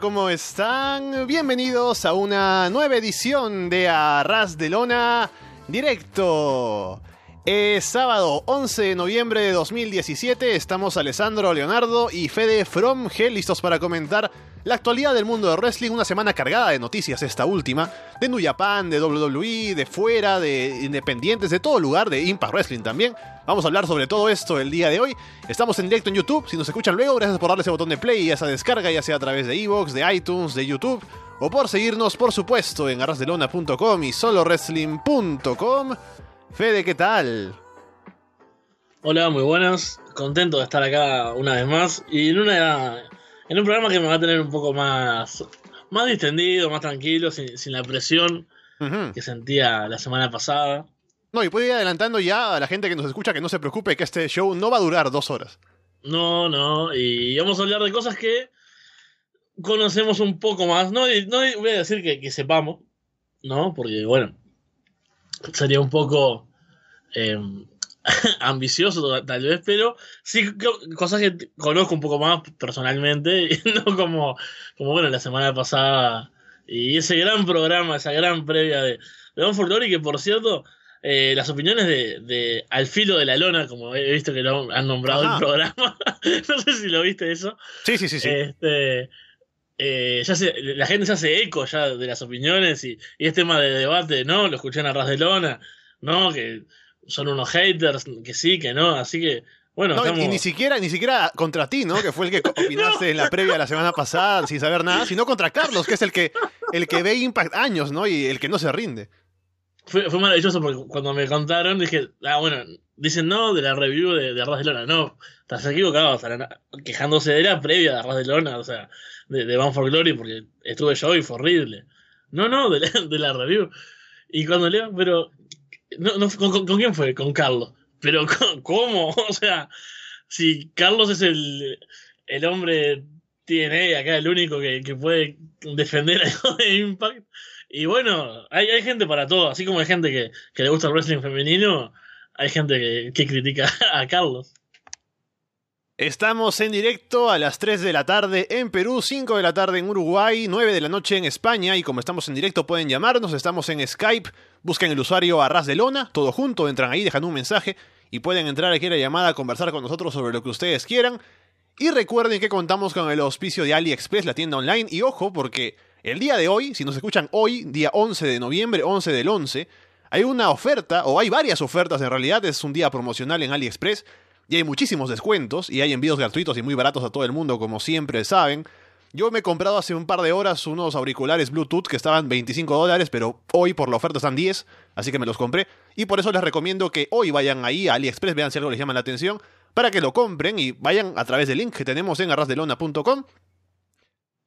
¿cómo están? Bienvenidos a una nueva edición de Arras de Lona Directo. Es sábado 11 de noviembre de 2017. Estamos Alessandro, Leonardo y Fede From Hell listos para comentar la actualidad del mundo de wrestling. Una semana cargada de noticias, esta última. De New Japan, de WWE, de fuera, de independientes, de todo lugar, de Impact Wrestling también. Vamos a hablar sobre todo esto el día de hoy. Estamos en directo en YouTube. Si nos escuchan luego, gracias por darle ese botón de play y esa descarga, ya sea a través de Evox, de iTunes, de YouTube. O por seguirnos, por supuesto, en arrasdelona.com y solowrestling.com. Fede, ¿qué tal? Hola, muy buenas. Contento de estar acá una vez más. Y en una en un programa que me va a tener un poco más, más distendido, más tranquilo, sin, la presión que sentía la semana pasada. No, y puedo ir adelantando ya a la gente que nos escucha que no se preocupe que este show no va a durar dos horas. No, no, y vamos a hablar de cosas que conocemos un poco más. No, no voy a decir que, que sepamos, ¿no? Porque, bueno, sería un poco em, ambicioso tal vez, pero sí cosas que conozco un poco más personalmente, no como, como bueno, la semana pasada y ese gran programa, esa gran previa de, de Don Forlori, que por cierto, eh, las opiniones de, de, Al filo de la lona, como he visto que lo han nombrado el programa, no sé si lo viste eso. Sí, sí, sí, sí. Este, eh, ya la gente se hace eco ya de las opiniones y, y es tema de debate, ¿no? Lo escuché en Arras de Lona, ¿no? Que son unos haters, que sí, que no, así que bueno, y ni siquiera, ni siquiera contra ti, ¿no? Que fue el que opinaste en la previa la semana pasada sin saber nada, sino contra Carlos, que es el que, el que ve Impact años, ¿no? Y el que no se rinde. Fue, fue maravilloso porque cuando me contaron dije, ah, bueno, dicen no de la review de, de Arras de Lona. No, estás equivocado, o quejándose de la previa de Arras de Lona, o sea, de, de Van for Glory, porque estuve yo y fue horrible. No, no, de la, de la review. Y cuando leo, pero no, no, ¿con, quién fue? Con Carlos. Pero ¿cómo? O sea, si Carlos es el, el hombre TNA acá, el único que, que puede defender algo de Impact. Y bueno, hay, hay gente para todo. Así como hay gente que, que le gusta el wrestling femenino, hay gente que critica a Carlos. Estamos en directo a las 3 de la tarde en Perú, 5 de la tarde en Uruguay, 9 de la noche en España y como estamos en directo pueden llamarnos, estamos en Skype, busquen el usuario Arras de Lona, todo junto, entran ahí, dejan un mensaje y pueden entrar aquí a la llamada a conversar con nosotros sobre lo que ustedes quieran. Y recuerden que contamos con el auspicio de AliExpress, la tienda online, y ojo porque el día de hoy, si nos escuchan hoy, día 11 de noviembre, 11 del 11, hay una oferta, o hay varias ofertas en realidad, es un día promocional en AliExpress, y hay muchísimos descuentos y hay envíos gratuitos y muy baratos a todo el mundo, como siempre saben. Yo me he comprado hace un par de horas unos auriculares Bluetooth que estaban 25 dólares, pero hoy por la oferta están 10, así que me los compré. Y por eso les recomiendo que hoy vayan ahí a AliExpress, vean si algo les llama la atención, para que lo compren y vayan a través del link que tenemos en arrasdelona.com.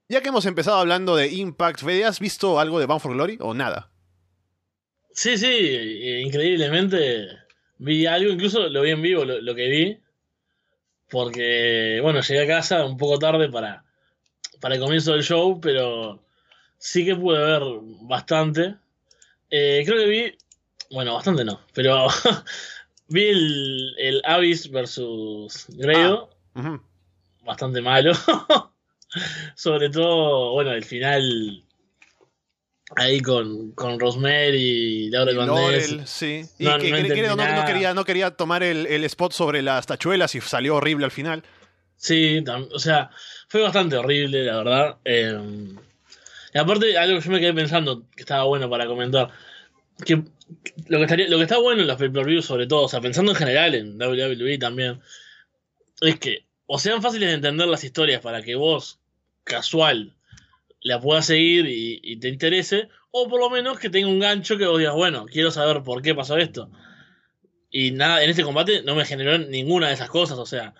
Ya que hemos empezado hablando de Impact, Fede, ¿has visto algo de Bound for Glory o nada? Sí, sí, increíblemente Vi algo, incluso lo vi en vivo, lo, que vi. Porque, bueno, llegué a casa un poco tarde para, para el comienzo del show, pero sí que pude ver bastante. Eh, creo que vi, bueno, bastante no, pero vi el, el Abyss versus Grado. Ah, bastante malo. Sobre todo, bueno, el final ahí con, con Rosemary y Laura Laurel, sí. Y no, que, no, quería, no quería tomar el, el, spot sobre las tachuelas y salió horrible al final. Sí, o sea, fue bastante horrible, la verdad. Eh, y aparte, algo que yo me quedé pensando que estaba bueno para comentar, que lo que, estaría, lo que está bueno en los pay-per-views, sobre todo, o sea, pensando en general en WWE también, es que o sean fáciles de entender las historias para que vos, casual, la pueda seguir y, te interese, o por lo menos que tenga un gancho que vos digas, bueno, quiero saber por qué pasó esto. Y nada, en este combate no me generó ninguna de esas cosas, o sea,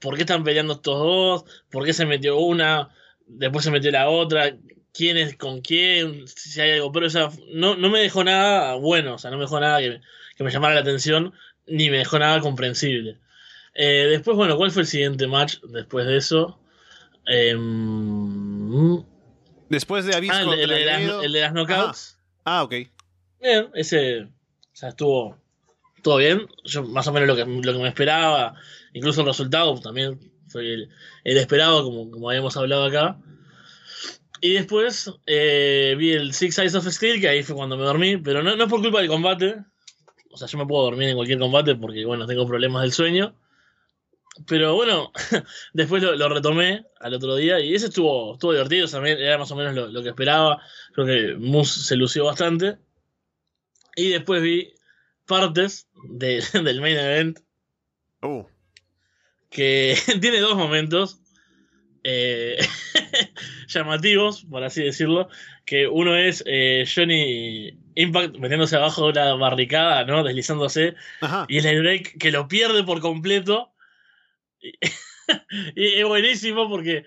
¿por qué están peleando estos dos? ¿Por qué se metió una? Después se metió la otra, quién es con quién, si hay algo, pero o sea, no, no me dejó nada bueno, o sea, no me dejó nada que, me llamara la atención, ni me dejó nada comprensible. Eh, después, bueno, ¿cuál fue el siguiente match después de eso? Em, Después de Abyss ah, el, de las, knockouts. Ah, ok. Bien, ese. O sea, estuvo. Todo bien. Yo más o menos lo que, lo que me esperaba. Incluso el resultado también fue el, esperado, como, como habíamos hablado acá. Y después eh, vi el Six Eyes of Steel, que ahí fue cuando me dormí, pero no, no es por culpa del combate. O sea, yo me puedo dormir en cualquier combate porque, bueno, tengo problemas del sueño. Pero bueno, después lo, lo retomé al otro día y ese estuvo, estuvo divertido, también era más o menos lo, lo que esperaba. Creo que Moose se lució bastante. Y después vi partes de- del main event Uh, que tiene dos momentos eh, llamativos, por así decirlo, que uno es eh, Johnny Impact metiéndose abajo de una barricada, ¿no? Deslizándose, ajá. y el break que lo pierde por completo. Y, y es buenísimo porque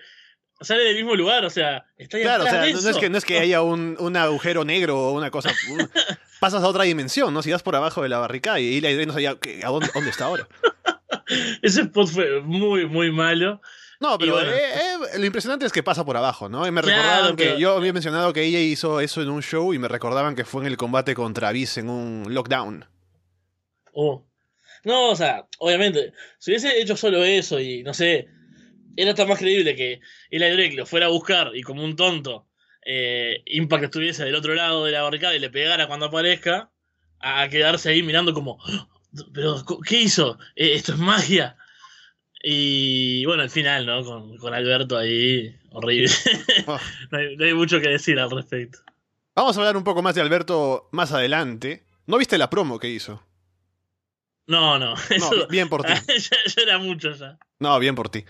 sale del mismo lugar, o sea, está ahí Claro, o sea, de no, no es que, no es que haya un, un agujero negro o una cosa. un- pasas a otra dimensión, ¿no? Si vas por abajo de la barricada y Eli Drake no sabía que- a dónde, dónde está ahora. Ese spot fue muy, muy malo. No, pero bueno. eh, eh, lo impresionante es que pasa por abajo, ¿no? Y me Claro, recordaban que pero- yo había mencionado que ella hizo eso en un show y me recordaban que fue en el combate contra Abyss en un lockdown. Oh. No, o sea, obviamente, si hubiese hecho solo eso y no sé, era tan más creíble que Eli Drake lo fuera a buscar y como un tonto eh, Impact estuviese del otro lado de la barricada y le pegara cuando aparezca, a quedarse ahí mirando como, "Ah, pero ¿qué hizo? Eh, esto es magia. Y bueno, al final, ¿no? Con, con Alberto ahí, horrible. Oh. no, hay, no hay mucho que decir al respecto. Vamos a hablar un poco más de Alberto más adelante. ¿No viste la promo que hizo? No, no, No, eso bien por ti. ya, ya era mucho ya. No, bien por ti.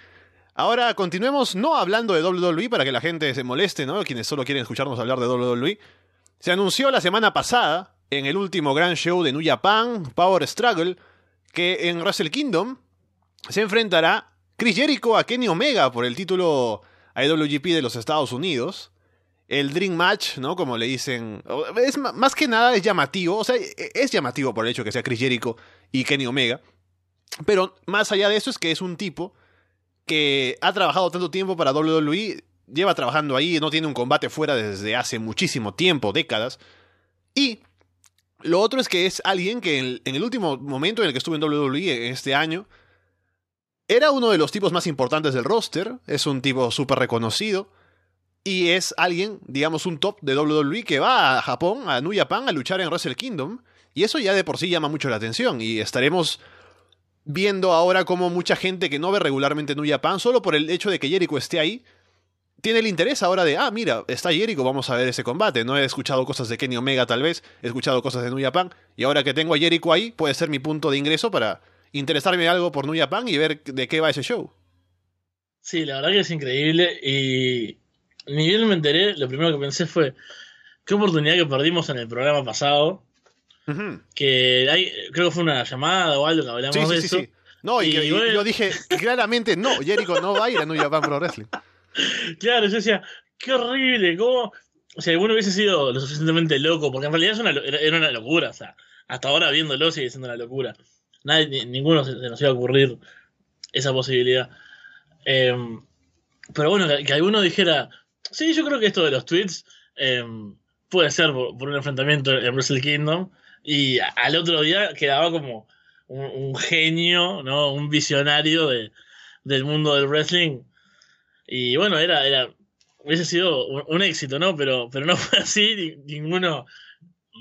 Ahora continuemos no hablando de WWE para que la gente se moleste, ¿no? Quienes solo quieren escucharnos hablar de WWE. Se anunció la semana pasada, en el último gran show de New Japan, Power Struggle, que en Wrestle Kingdom se enfrentará Chris Jericho a Kenny Omega por el título IWGP de los Estados Unidos. El Dream Match, ¿no? Como le dicen. Es más que nada es llamativo. O sea, e- es llamativo por el hecho que sea Chris Jericho y Kenny Omega. Pero más allá de eso es que es un tipo que ha trabajado tanto tiempo para WWE, lleva trabajando ahí, no tiene un combate fuera desde hace muchísimo tiempo, décadas. Y lo otro es que es alguien que en, el último momento en el que estuvo en WWE este año, era uno de los tipos más importantes del roster, es un tipo súper reconocido. Y es alguien, digamos, un top de WWE que va a Japón, a New Japan, a luchar en Wrestle Kingdom. Y eso ya de por sí llama mucho la atención. Y estaremos viendo ahora cómo mucha gente que no ve regularmente New Japan, solo por el hecho de que Jericho esté ahí, tiene el interés ahora de, ah, mira, está Jericho, vamos a ver ese combate. No he escuchado cosas de Kenny Omega tal vez, he escuchado cosas de New Japan, y ahora que tengo a Jericho ahí, puede ser mi punto de ingreso para interesarme algo por New Japan y ver de qué va ese show. Sí, la verdad que es increíble y ni bien me enteré, lo primero que pensé fue qué oportunidad que perdimos en el programa pasado, que hay, creo que fue una llamada o algo que hablamos Sí, de sí, sí, eso. sí. No, y, Y que- bueno. yo dije claramente, no, Jericho no va a ir a New Japan Pro Wrestling. Claro, yo decía, qué horrible, cómo... O sea, alguno hubiese sido lo suficientemente loco, porque en realidad es una, era una locura, o sea, hasta ahora viéndolo sigue siendo una locura. Nadie, ni- ninguno se, se nos iba a ocurrir esa posibilidad. Em, pero bueno, que, que alguno dijera, sí, yo creo que esto de los tweets em, puede ser por, un enfrentamiento en Wrestle Kingdom, y al otro día quedaba como un, genio, ¿no? Un visionario de, del mundo del wrestling. Y bueno, era, era, hubiese sido un, éxito, ¿no? Pero, pero no fue así, ni- ninguno,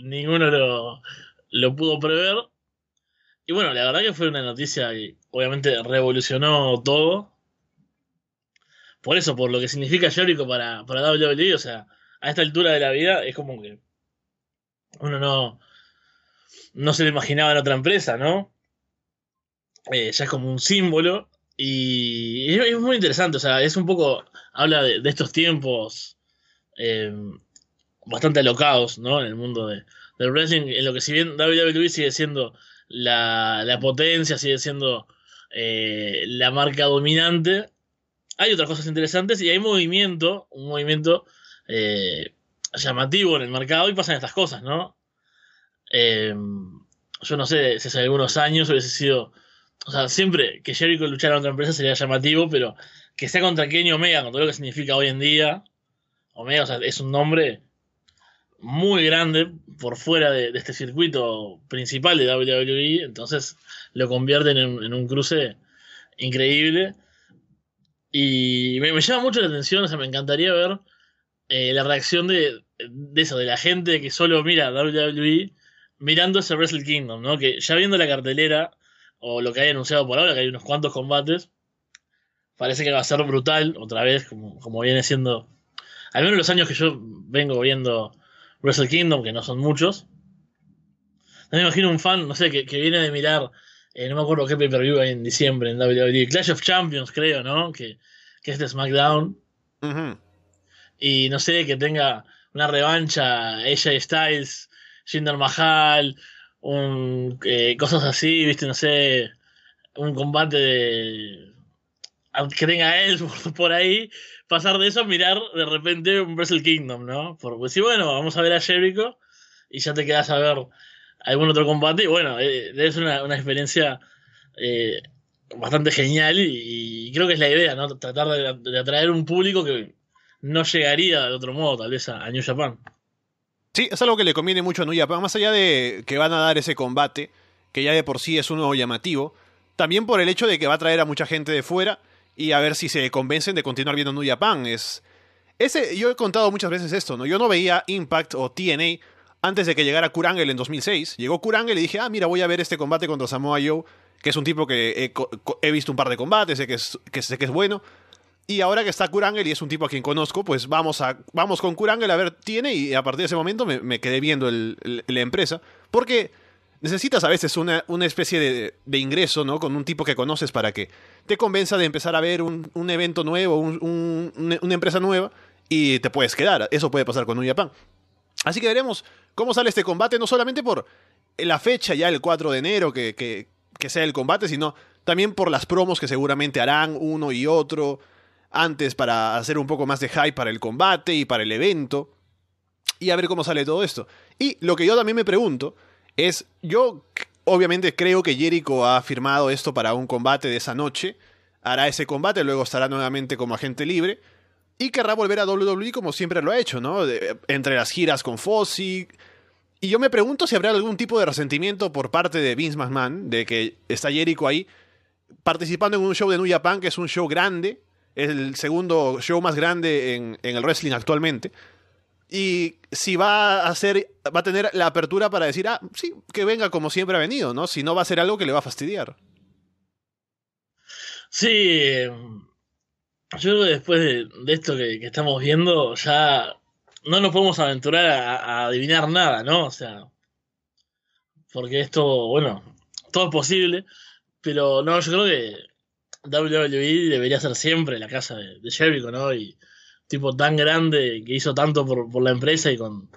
ninguno lo, lo pudo prever. Y bueno, la verdad que fue una noticia que obviamente revolucionó todo. Por eso, por lo que significa Jericho para, para WWE, o sea, a esta altura de la vida es como que uno no, no se lo imaginaba en otra empresa, ¿no? Eh, ya es como un símbolo. Y es, muy interesante, o sea, es un poco, habla de, de estos tiempos eh, bastante alocados, ¿no? En el mundo de, del wrestling, en lo que si bien WWE sigue siendo la, la potencia, sigue siendo eh, la marca dominante, hay otras cosas interesantes y hay movimiento, un movimiento eh, llamativo en el mercado y pasan estas cosas, ¿no? Eh, yo no sé si hace algunos años hubiese sido o sea, siempre que Jericho luchara contra empresa sería llamativo, pero que sea contra Kenny Omega, con todo lo que significa hoy en día, Omega o sea, es un nombre muy grande por fuera de, de este circuito principal de WWE, entonces lo convierten en, en un cruce increíble. Y me, llama mucho la atención, o sea, me encantaría ver eh, la reacción de, de eso, de la gente que solo mira WWE mirando ese Wrestle Kingdom, ¿no? Que ya viendo la cartelera, o lo que hay anunciado por ahora, que hay unos cuantos combates, parece que va a ser brutal, otra vez, como, como viene siendo, al menos los años que yo vengo viendo Wrestle Kingdom, que no son muchos. Me imagino un fan, no sé, que, que viene de mirar, eh, no me acuerdo qué pay-per-view hay en diciembre en WWE, Clash of Champions, creo, ¿no? Que, que es de SmackDown. Y no sé, que tenga una revancha, AJ Styles, Jinder Mahal, un, eh, cosas así, viste, no sé, un combate de, que tenga él por, por ahí, pasar de eso a mirar de repente un Wrestle Kingdom, ¿no? Porque si bueno, vamos a ver a Jericho y ya te quedas a ver algún otro combate y bueno, eh, debe ser una, una experiencia eh, bastante genial y, creo que es la idea, ¿no? Tratar de, de atraer un público que no llegaría de otro modo, tal vez, a, a New Japan. Sí, es algo que le conviene mucho a New Japan, más allá de que van a dar ese combate, que ya de por sí es uno llamativo, también por el hecho de que va a traer a mucha gente de fuera y a ver si se convencen de continuar viendo New Japan. Es, ese, yo he contado muchas veces esto, ¿no? Yo no veía Impact o TNA antes de que llegara Kurangel en 2006. Llegó Kurangel y dije, ah, mira, voy a ver este combate contra Samoa Joe, que es un tipo que he, visto un par de combates, sé que, es, sé que es bueno. Y ahora que está Kurangel y es un tipo a quien conozco, pues vamos, a, vamos con Kurangel a ver tiene y a partir de ese momento me, quedé viendo la empresa. Porque necesitas a veces una, una especie de, ingreso, ¿no? Con un tipo que conoces para que te convenza de empezar a ver un, un evento nuevo, un- un- una, empresa nueva y te puedes quedar. Eso puede pasar con New Japan. Así que veremos cómo sale este combate, no solamente por la fecha ya el 4 de enero que, que, sea el combate, sino también por las promos que seguramente harán uno y otro antes para hacer un poco más de hype para el combate y para el evento. Y a ver cómo sale todo esto. Y lo que yo también me pregunto es, yo obviamente creo que Jericho ha firmado esto para un combate de esa noche, hará ese combate, luego estará nuevamente como agente libre y querrá volver a WWE como siempre lo ha hecho, ¿no? Entre las giras con Fozzy. Y yo me pregunto si habrá algún tipo de resentimiento por parte de Vince McMahon, de que está Jericho ahí participando en un show de New Japan, que es un show grande, es el segundo show más grande en, en el wrestling actualmente. Y si va a hacer, va a tener la apertura para decir, ah, sí, que venga como siempre ha venido, ¿no? Si no va a ser algo que le va a fastidiar. Sí, yo creo que después de, esto que, estamos viendo, ya no nos podemos aventurar a, adivinar nada, ¿no? O sea, porque esto, bueno, todo es posible, pero no, yo creo que WWE debería ser siempre la casa de, de ¿no? Y tipo tan grande que hizo tanto por, por la empresa y con,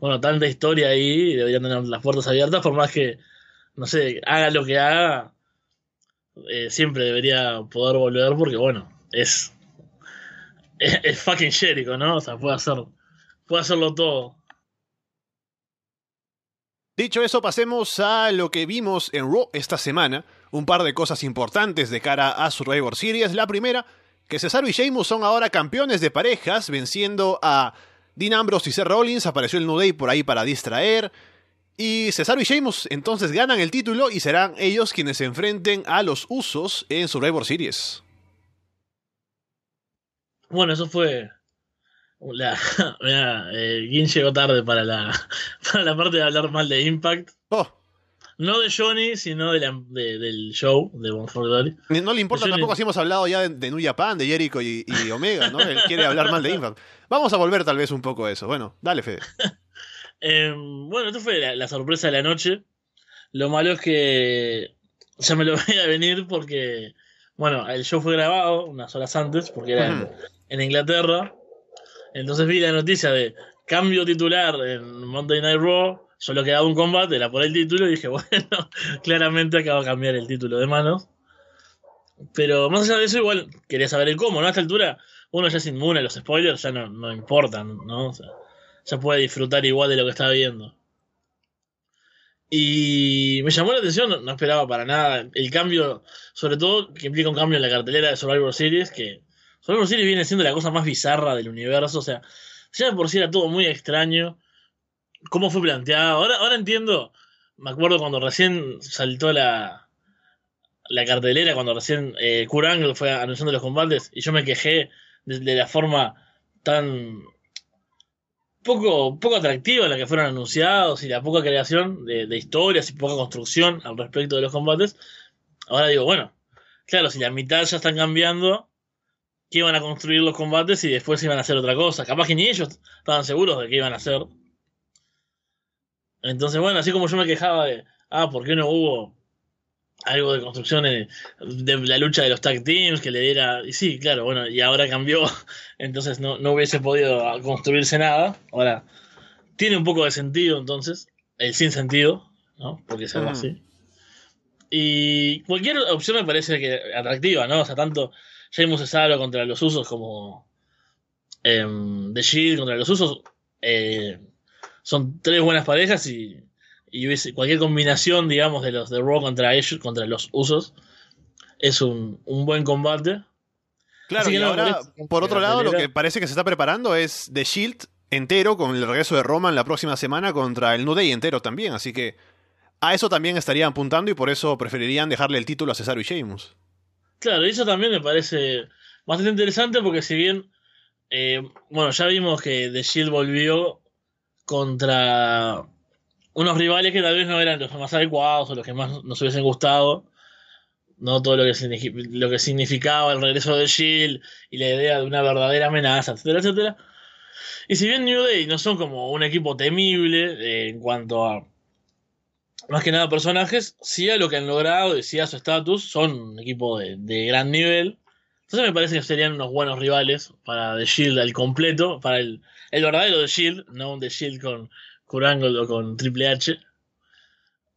bueno, tanta historia ahí, deberían tener las puertas abiertas, por más que, no sé, haga lo que haga, eh, siempre debería poder volver porque, bueno, es, es, fucking Jericho, ¿no? O sea, puede hacer, puede hacerlo todo. Dicho eso, pasemos a lo que vimos en Raw esta semana. Un par de cosas importantes de cara a Survivor Series. La primera, que Cesaro y Sheamus son ahora campeones de parejas, venciendo a Dean Ambrose y Seth Rollins. Apareció el New Day por ahí para distraer. Y Cesaro y Sheamus entonces ganan el título y serán ellos quienes se enfrenten a los Usos en Survivor Series. Bueno, eso fue. La, mira, eh, Gin llegó tarde para la, para la parte de hablar mal de Impact. Oh, No de Johnny, sino de la- de- del show de Bon Glory. ni- no le importa tampoco si hemos hablado ya de, de New Japan, de Jericho y, y Omega, ¿no? Él quiere hablar mal de Impact. Vamos a volver tal vez un poco a eso. Bueno, dale, Fede. Eh, bueno, esto fue la, la sorpresa de la noche. Lo malo es que ya me lo veía venir porque, bueno, el show fue grabado unas horas antes porque era en, Inglaterra. Entonces vi la noticia de cambio titular en Monday Night Raw. Solo quedaba un combate, era por el título y dije, bueno, claramente acabo de cambiar el título de manos. Pero más allá de eso, igual quería saber el cómo, ¿no? A esta altura uno ya es inmune a los spoilers, ya no, no importan, ¿no? O ya puede disfrutar igual de lo que está viendo. Y me llamó la atención, no esperaba para nada el cambio, sobre todo que implica un cambio en la cartelera de Survivor Series, que Survivor Series viene siendo la cosa más bizarra del universo, o sea, ya por sí era todo muy extraño, cómo fue planteado, ahora, ahora entiendo, me acuerdo cuando recién saltó la, la cartelera, cuando recién eh, fue anunciando los combates, y yo me quejé de, de la forma tan poco, poco atractiva en la que fueron anunciados y la poca creación de, de historias y poca construcción al respecto de los combates. Ahora digo, bueno, claro, si la mitad ya están cambiando, ¿qué iban a construir los combates y después iban a hacer otra cosa? Capaz que ni ellos estaban seguros de qué iban a hacer. Entonces, bueno, así como yo me quejaba de, ah, ¿por qué no hubo algo de construcción de, de la lucha de los tag teams que le diera. Y sí, claro, bueno, y ahora cambió, entonces no, no hubiese podido construirse nada. Ahora, tiene un poco de sentido entonces, el sin sentido, ¿no? Porque Mm. así. Y cualquier opción me parece que atractiva, ¿no? O sea, tanto James Cesaro contra los usos como em, The Shield contra los usos eh, son tres buenas parejas y, cualquier combinación, digamos, de los de Raw contra ellos, contra los usos, es un, un buen combate. Claro, y no, ahora, por otro la lado, lo que parece que se está preparando es The Shield entero con el regreso de Roman la próxima semana contra el New Day entero también, así que a eso también estarían apuntando y por eso preferirían dejarle el título a Cesaro y Sheamus. Claro, eso también me parece bastante interesante porque si bien, eh, bueno, ya vimos que The Shield volvió contra unos rivales que tal vez no eran los más adecuados o los que más nos hubiesen gustado. No todo lo que, lo que significaba el regreso de Shield y la idea de una verdadera amenaza, etcétera, etcétera. Y si bien New Day no son como un equipo temible eh, en cuanto a más que nada personajes, sí a lo que han logrado y sí a su estatus, son un equipo de, de gran nivel. Entonces me parece que serían unos buenos rivales para The Shield al completo, para el, el verdadero The Shield, no un The Shield con Kurangle o con Triple H,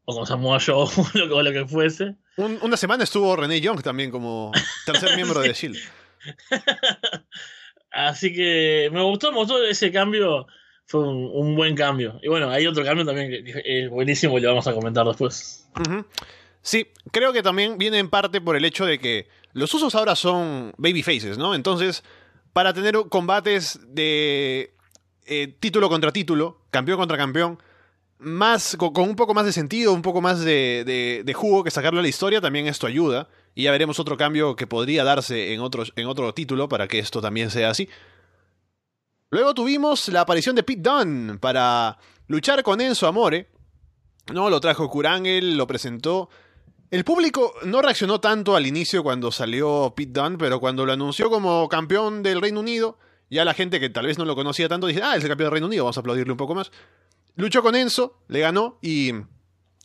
o con Samoa Joe o lo, que- o lo que fuese. Un- una semana estuvo René Young también como tercer miembro de The Shield. Así que me gustó, me gustó ese cambio, fue un, buen cambio. Y bueno, hay otro cambio también que, es buenísimo y lo vamos a comentar después. Sí, creo que también viene en parte por el hecho de que los usos ahora son babyfaces, ¿no? Entonces, para tener combates de eh, título contra título, campeón contra campeón, más, con, un poco más de sentido, un poco más de, de- de jugo que sacarle a la historia, también esto ayuda. Y ya veremos otro cambio que podría darse en otro, en otro título para que esto también sea así. Luego tuvimos la aparición de Pete Dunne para luchar con Enzo Amore. No, lo trajo Kurangel, lo presentó. El público no reaccionó tanto al inicio cuando salió Pete Dunne, pero cuando lo anunció como campeón del Reino Unido, ya la gente que tal vez no lo conocía tanto dice, ah, es el campeón del Reino Unido, vamos a aplaudirle un poco más. Luchó con Enzo, le ganó y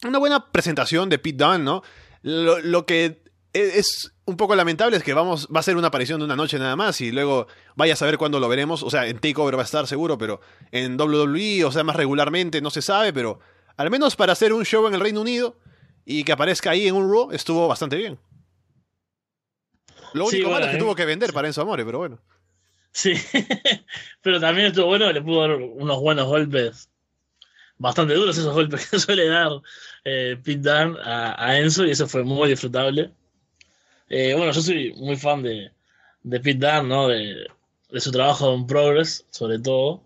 una buena presentación de Pete Dunne, ¿no? Lo, que e- es un poco lamentable es que vamos, va a ser una aparición de una noche nada más y luego vaya a saber cuándo lo veremos. O sea, en Takeover va a estar seguro, pero en WWE, o sea, más regularmente no se sabe, pero al menos para hacer un show en el Reino Unido y que aparezca ahí en un Raw estuvo bastante bien. Lo Sí, único malo es que eh, tuvo que vender para Enzo Amore, pero bueno. Sí, pero también estuvo bueno, le pudo dar unos buenos golpes, bastante duros esos golpes que suele dar eh, Pete Dunne a, a Enzo y eso fue muy disfrutable. Eh, bueno, yo soy muy fan de, de Pete Dunne, ¿no? De, de su trabajo en Progress, sobre todo.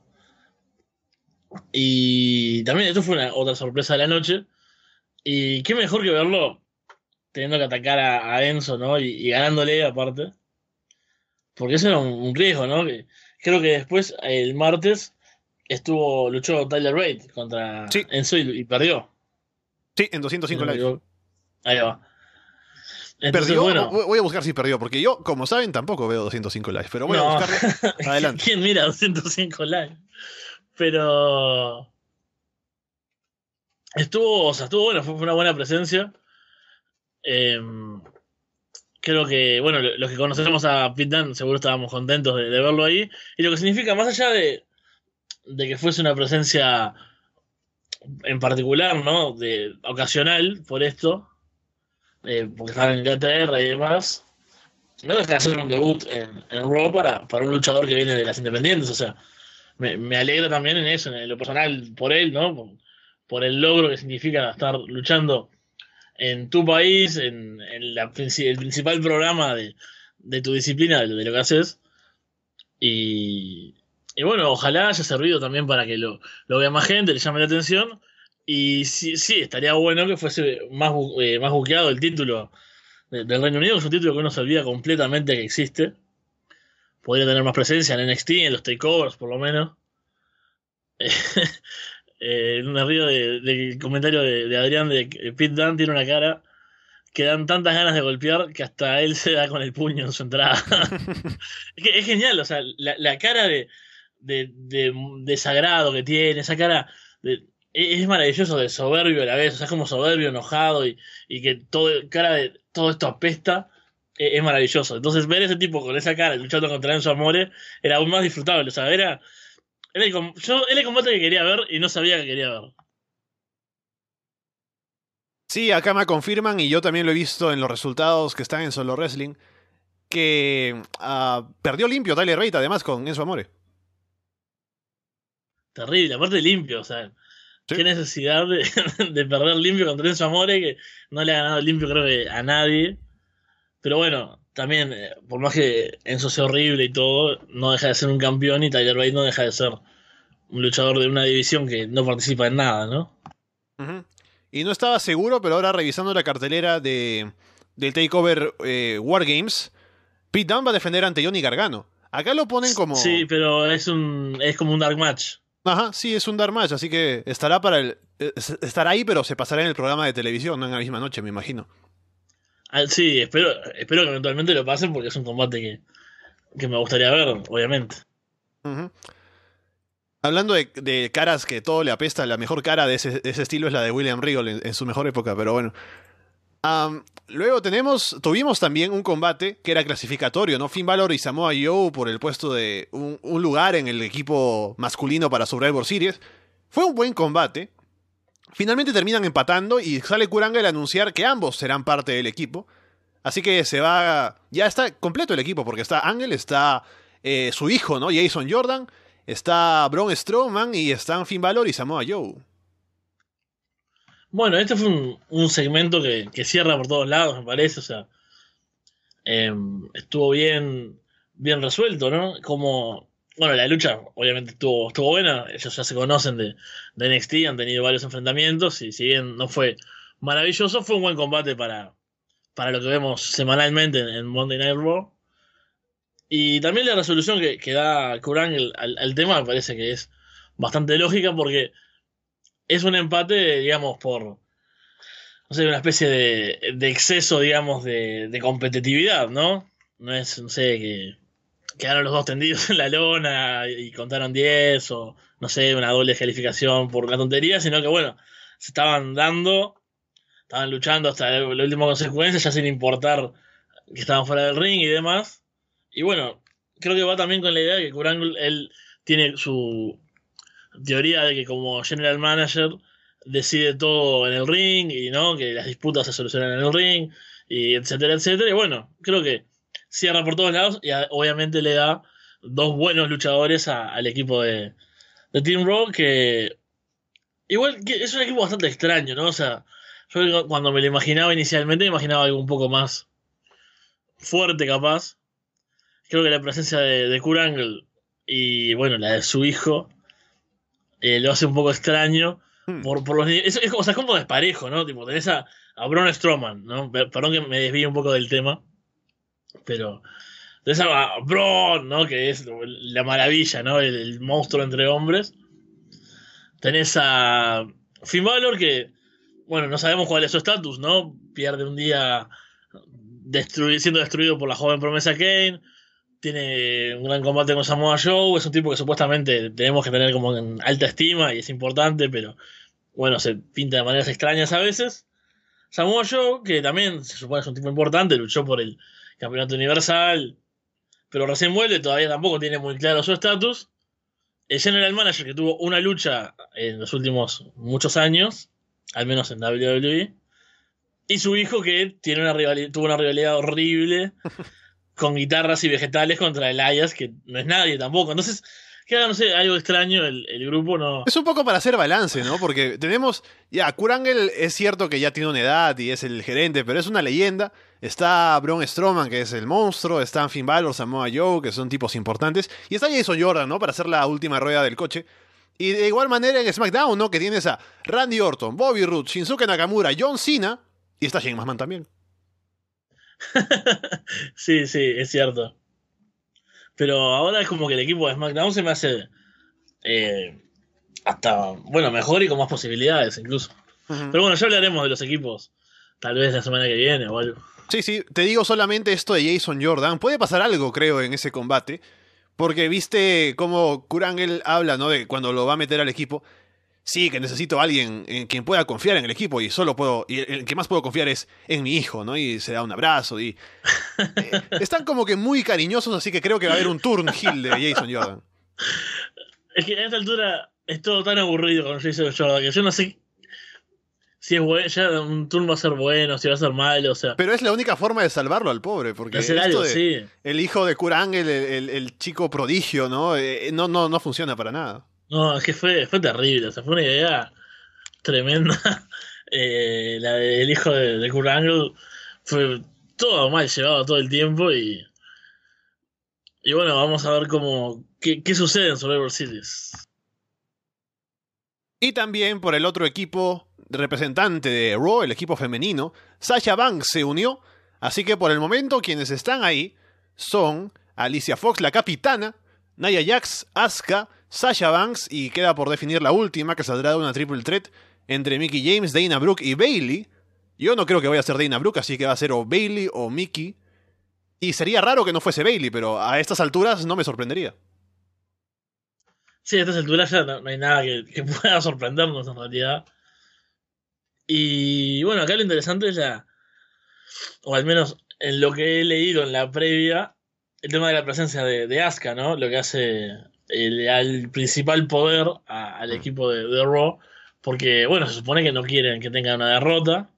Y también esto fue una, otra sorpresa de la noche. Y qué mejor que verlo teniendo que atacar a, a Enzo, ¿no? Y, y ganándole aparte. Porque eso era un, un riesgo, ¿no? Que, creo que después, el martes, estuvo, luchó Tyler Rate contra Sí. Enzo y, y perdió. Sí, en 205 Si no live. Ahí va. Entonces, ¿Perdió? bueno, Voy a buscar si perdió, porque yo, como saben, tampoco veo 205 live, pero voy No. a buscarlo. Adelante. ¿Quién mira 205 live? Pero. Estuvo, o sea, estuvo bueno, fue una buena presencia. Em, creo que, bueno, lo- los que conocemos a Pete Dunne seguro estábamos contentos de, de verlo ahí. Y lo que significa, más allá de, de que fuese una presencia en particular, ¿no? De, ocasional por esto, eh, porque estaba en Inglaterra y demás, no deja de hacer un debut en, en Raw para, para un luchador que viene de las independientes. O sea, me, me alegra también en eso, en lo personal, por él, ¿no? Por, por el logro que significa estar luchando en tu país, en, en la, el principal programa de, de tu disciplina, de, de lo que haces. Y, y bueno, ojalá haya servido también para que lo, lo vea más gente, le llame la atención. Y sí, sí estaría bueno que fuese más, eh, más buqueado el título de- del Reino Unido, que es un título que uno se olvida completamente que existe. Podría tener más presencia en NXT, en los takeovers por lo menos. eh, me río del comentario de, Adrián de que Pete Dunne tiene una cara que dan tantas ganas de golpear que hasta él se da con el puño en su entrada. es, genial, o sea, la, cara de, de, de, desagrado que tiene, esa cara de, es maravilloso de soberbio a la vez, o sea, es como soberbio, enojado y, y que todo, cara de todo esto apesta, e, es, maravilloso. Entonces, ver ese tipo con esa cara luchando contra Enzo Amore era aún más disfrutable, o sea, era, era el, yo, era el combate que quería ver y no sabía que quería ver. Sí, acá me confirman y yo también lo he visto en los resultados que están en Solo Wrestling, que uh, perdió limpio Tyler Bate además con Enzo Amore. Terrible, aparte limpio, o sea, Qué necesidad de, perder limpio contra Enzo Amore, que no le ha ganado limpio creo que a nadie. Pero bueno, también, eh, por más que Enzo sea horrible y todo, no deja de ser un campeón y Tyler Bate no deja de ser un luchador de una división que no participa en nada, ¿no? Y no estaba seguro, pero ahora revisando la cartelera de, del Takeover eh, Wargames, Pete Dunne va a defender ante Johnny Gargano. Acá lo ponen como... Sí, pero es, un, es como un dark match. Ajá, sí, es un dark match, así que estará para el estará ahí, pero se pasará en el programa de televisión, no en la misma noche, me imagino. Ah, sí, espero, espero que eventualmente lo pasen porque es un combate que, que me gustaría ver, obviamente. Hablando de, caras que todo le apesta, la mejor cara de ese, estilo es la de William Regal en, su mejor época, pero bueno. Luego tenemos, tuvimos también un combate que era clasificatorio, ¿no? Finn Balor y Samoa Joe por el puesto de un, lugar en el equipo masculino para Survivor Series. Fue un buen combate. Finalmente terminan empatando y sale Kuranga a anunciar que ambos serán parte del equipo. Así que se va. Ya está completo el equipo, porque está Ángel, está eh, su hijo, ¿no? Jason Jordan, está Braun Strowman y están Finn Balor y Samoa Joe. Bueno, este fue un, segmento que, cierra por todos lados, me parece. O sea, em, estuvo bien, bien resuelto, ¿no? Como, bueno, la lucha obviamente estuvo, estuvo buena. Ellos ya se conocen de, de NXT, han tenido varios enfrentamientos y si bien no fue maravilloso, fue un buen combate para, para lo que vemos semanalmente en, Monday Night Raw. Y también la resolución que, que da Kurang al, al, tema me parece que es bastante lógica porque es un empate, digamos, por, no sé, una especie de, de exceso, digamos, de, de, competitividad, ¿no? No es, no sé, que quedaron los dos tendidos en la lona y contaron 10 o, no sé, una doble calificación por la tontería, sino que, bueno, se estaban dando, estaban luchando hasta la, última consecuencia, ya sin importar que estaban fuera del ring y demás. Y bueno, creo que va también con la idea de que Kurangle, él tiene su, teoría de que como general manager decide todo en el ring y no que las disputas se solucionan en el ring y etcétera etcétera. Y bueno creo que cierra por todos lados y obviamente le da dos buenos luchadores al equipo de, de Team Raw que igual que es un equipo bastante extraño no o sea yo cuando me lo imaginaba inicialmente me imaginaba algo un poco más fuerte capaz. Creo que la presencia de, de Kurt y bueno la de su hijo eh, lo hace un poco extraño. Hmm. Por, por los, es, es, o sea, es como desparejo, ¿no? Tipo, tenés a, a Braun Strowman, ¿no? Perdón que me desvíe un poco del tema, pero tenés a Braun, ¿no? Que es la maravilla, ¿no? El, monstruo entre hombres. Tenés a Finn Balor, que, bueno, no sabemos cuál es su estatus, ¿no? Pierde un día siendo destruido por la joven promesa Kane tiene un gran combate con Samoa Joe, es un tipo que supuestamente tenemos que tener como en alta estima y es importante, pero bueno, se pinta de maneras extrañas a veces. Samoa Joe, que también se supone es un tipo importante, luchó por el campeonato universal, pero recién vuelve, todavía tampoco tiene muy claro su estatus. El General Manager, que tuvo una lucha en los últimos muchos años, al menos en WWE. Y su hijo, que tiene una rivalidad, tuvo una rivalidad horrible con guitarras y vegetales contra el Ayas, que no es nadie tampoco. Entonces, queda, no sé, algo extraño, el, grupo no... Es un poco para hacer balance, ¿no? Porque tenemos, ya, Kurangel es cierto que ya tiene una edad y es el gerente, pero es una leyenda. Está Braun Strowman, que es el monstruo, está Finn Balor, Samoa Joe, que son tipos importantes, y está Jason Jordan, ¿no? Para hacer la última rueda del coche. Y de igual manera en SmackDown, ¿no? Que tienes a Randy Orton, Bobby Roode, Shinsuke Nakamura, John Cena, y está Shane McMahon también. sí, sí, es cierto. Pero ahora es como que el equipo de SmackDown se me hace. Eh, hasta, bueno, mejor y con más posibilidades incluso. Pero bueno, ya hablaremos de los equipos, tal vez la semana que viene o algo. Sí, sí, te digo solamente esto de Jason Jordan. Puede pasar algo, creo, en ese combate. Porque viste cómo Kurangel habla, ¿no? De cuando lo va a meter al equipo. Sí, que necesito a alguien en quien pueda confiar en el equipo y solo puedo. Y el que más puedo confiar es en mi hijo, ¿no? Y se da un abrazo y. Eh, están como que muy cariñosos, así que creo que va a haber un turn hill de Jason Jordan. Es que a esta altura es todo tan aburrido con Jason Jordan que yo no sé si es bueno, ya un turno va a ser bueno, si va a ser malo, o sea. Pero es la única forma de salvarlo al pobre, porque el hijo de Kurang, el, el, chico prodigio, ¿no? Eh, no, no, no funciona para nada. No, es que fue, fue terrible, o sea, fue una idea tremenda. eh, la del hijo de, de Kurang fue todo mal llevado todo el tiempo y. Y bueno, vamos a ver cómo. qué, qué sucede en Survivor Series. Y también por el otro equipo representante de Raw, el equipo femenino, Sasha Banks se unió, así que por el momento quienes están ahí son Alicia Fox, la capitana, Naya Jax, Asuka, Sasha Banks y queda por definir la última que saldrá de una triple threat entre Mickey James, Dana Brooke y Bailey. Yo no creo que vaya a ser Dana Brooke, así que va a ser o Bailey o Mickey. Y sería raro que no fuese Bailey, pero a estas alturas no me sorprendería. Sí, a estas alturas ya no, hay nada que pueda sorprendernos en realidad. Y bueno, acá lo interesante es la. O al menos en lo que he leído en la previa, el tema de la presencia de, de Asuka, ¿no? Lo que hace el, al principal poder al mm. equipo de, de, Raw. Porque, bueno, se supone que no quieren que tengan una derrota.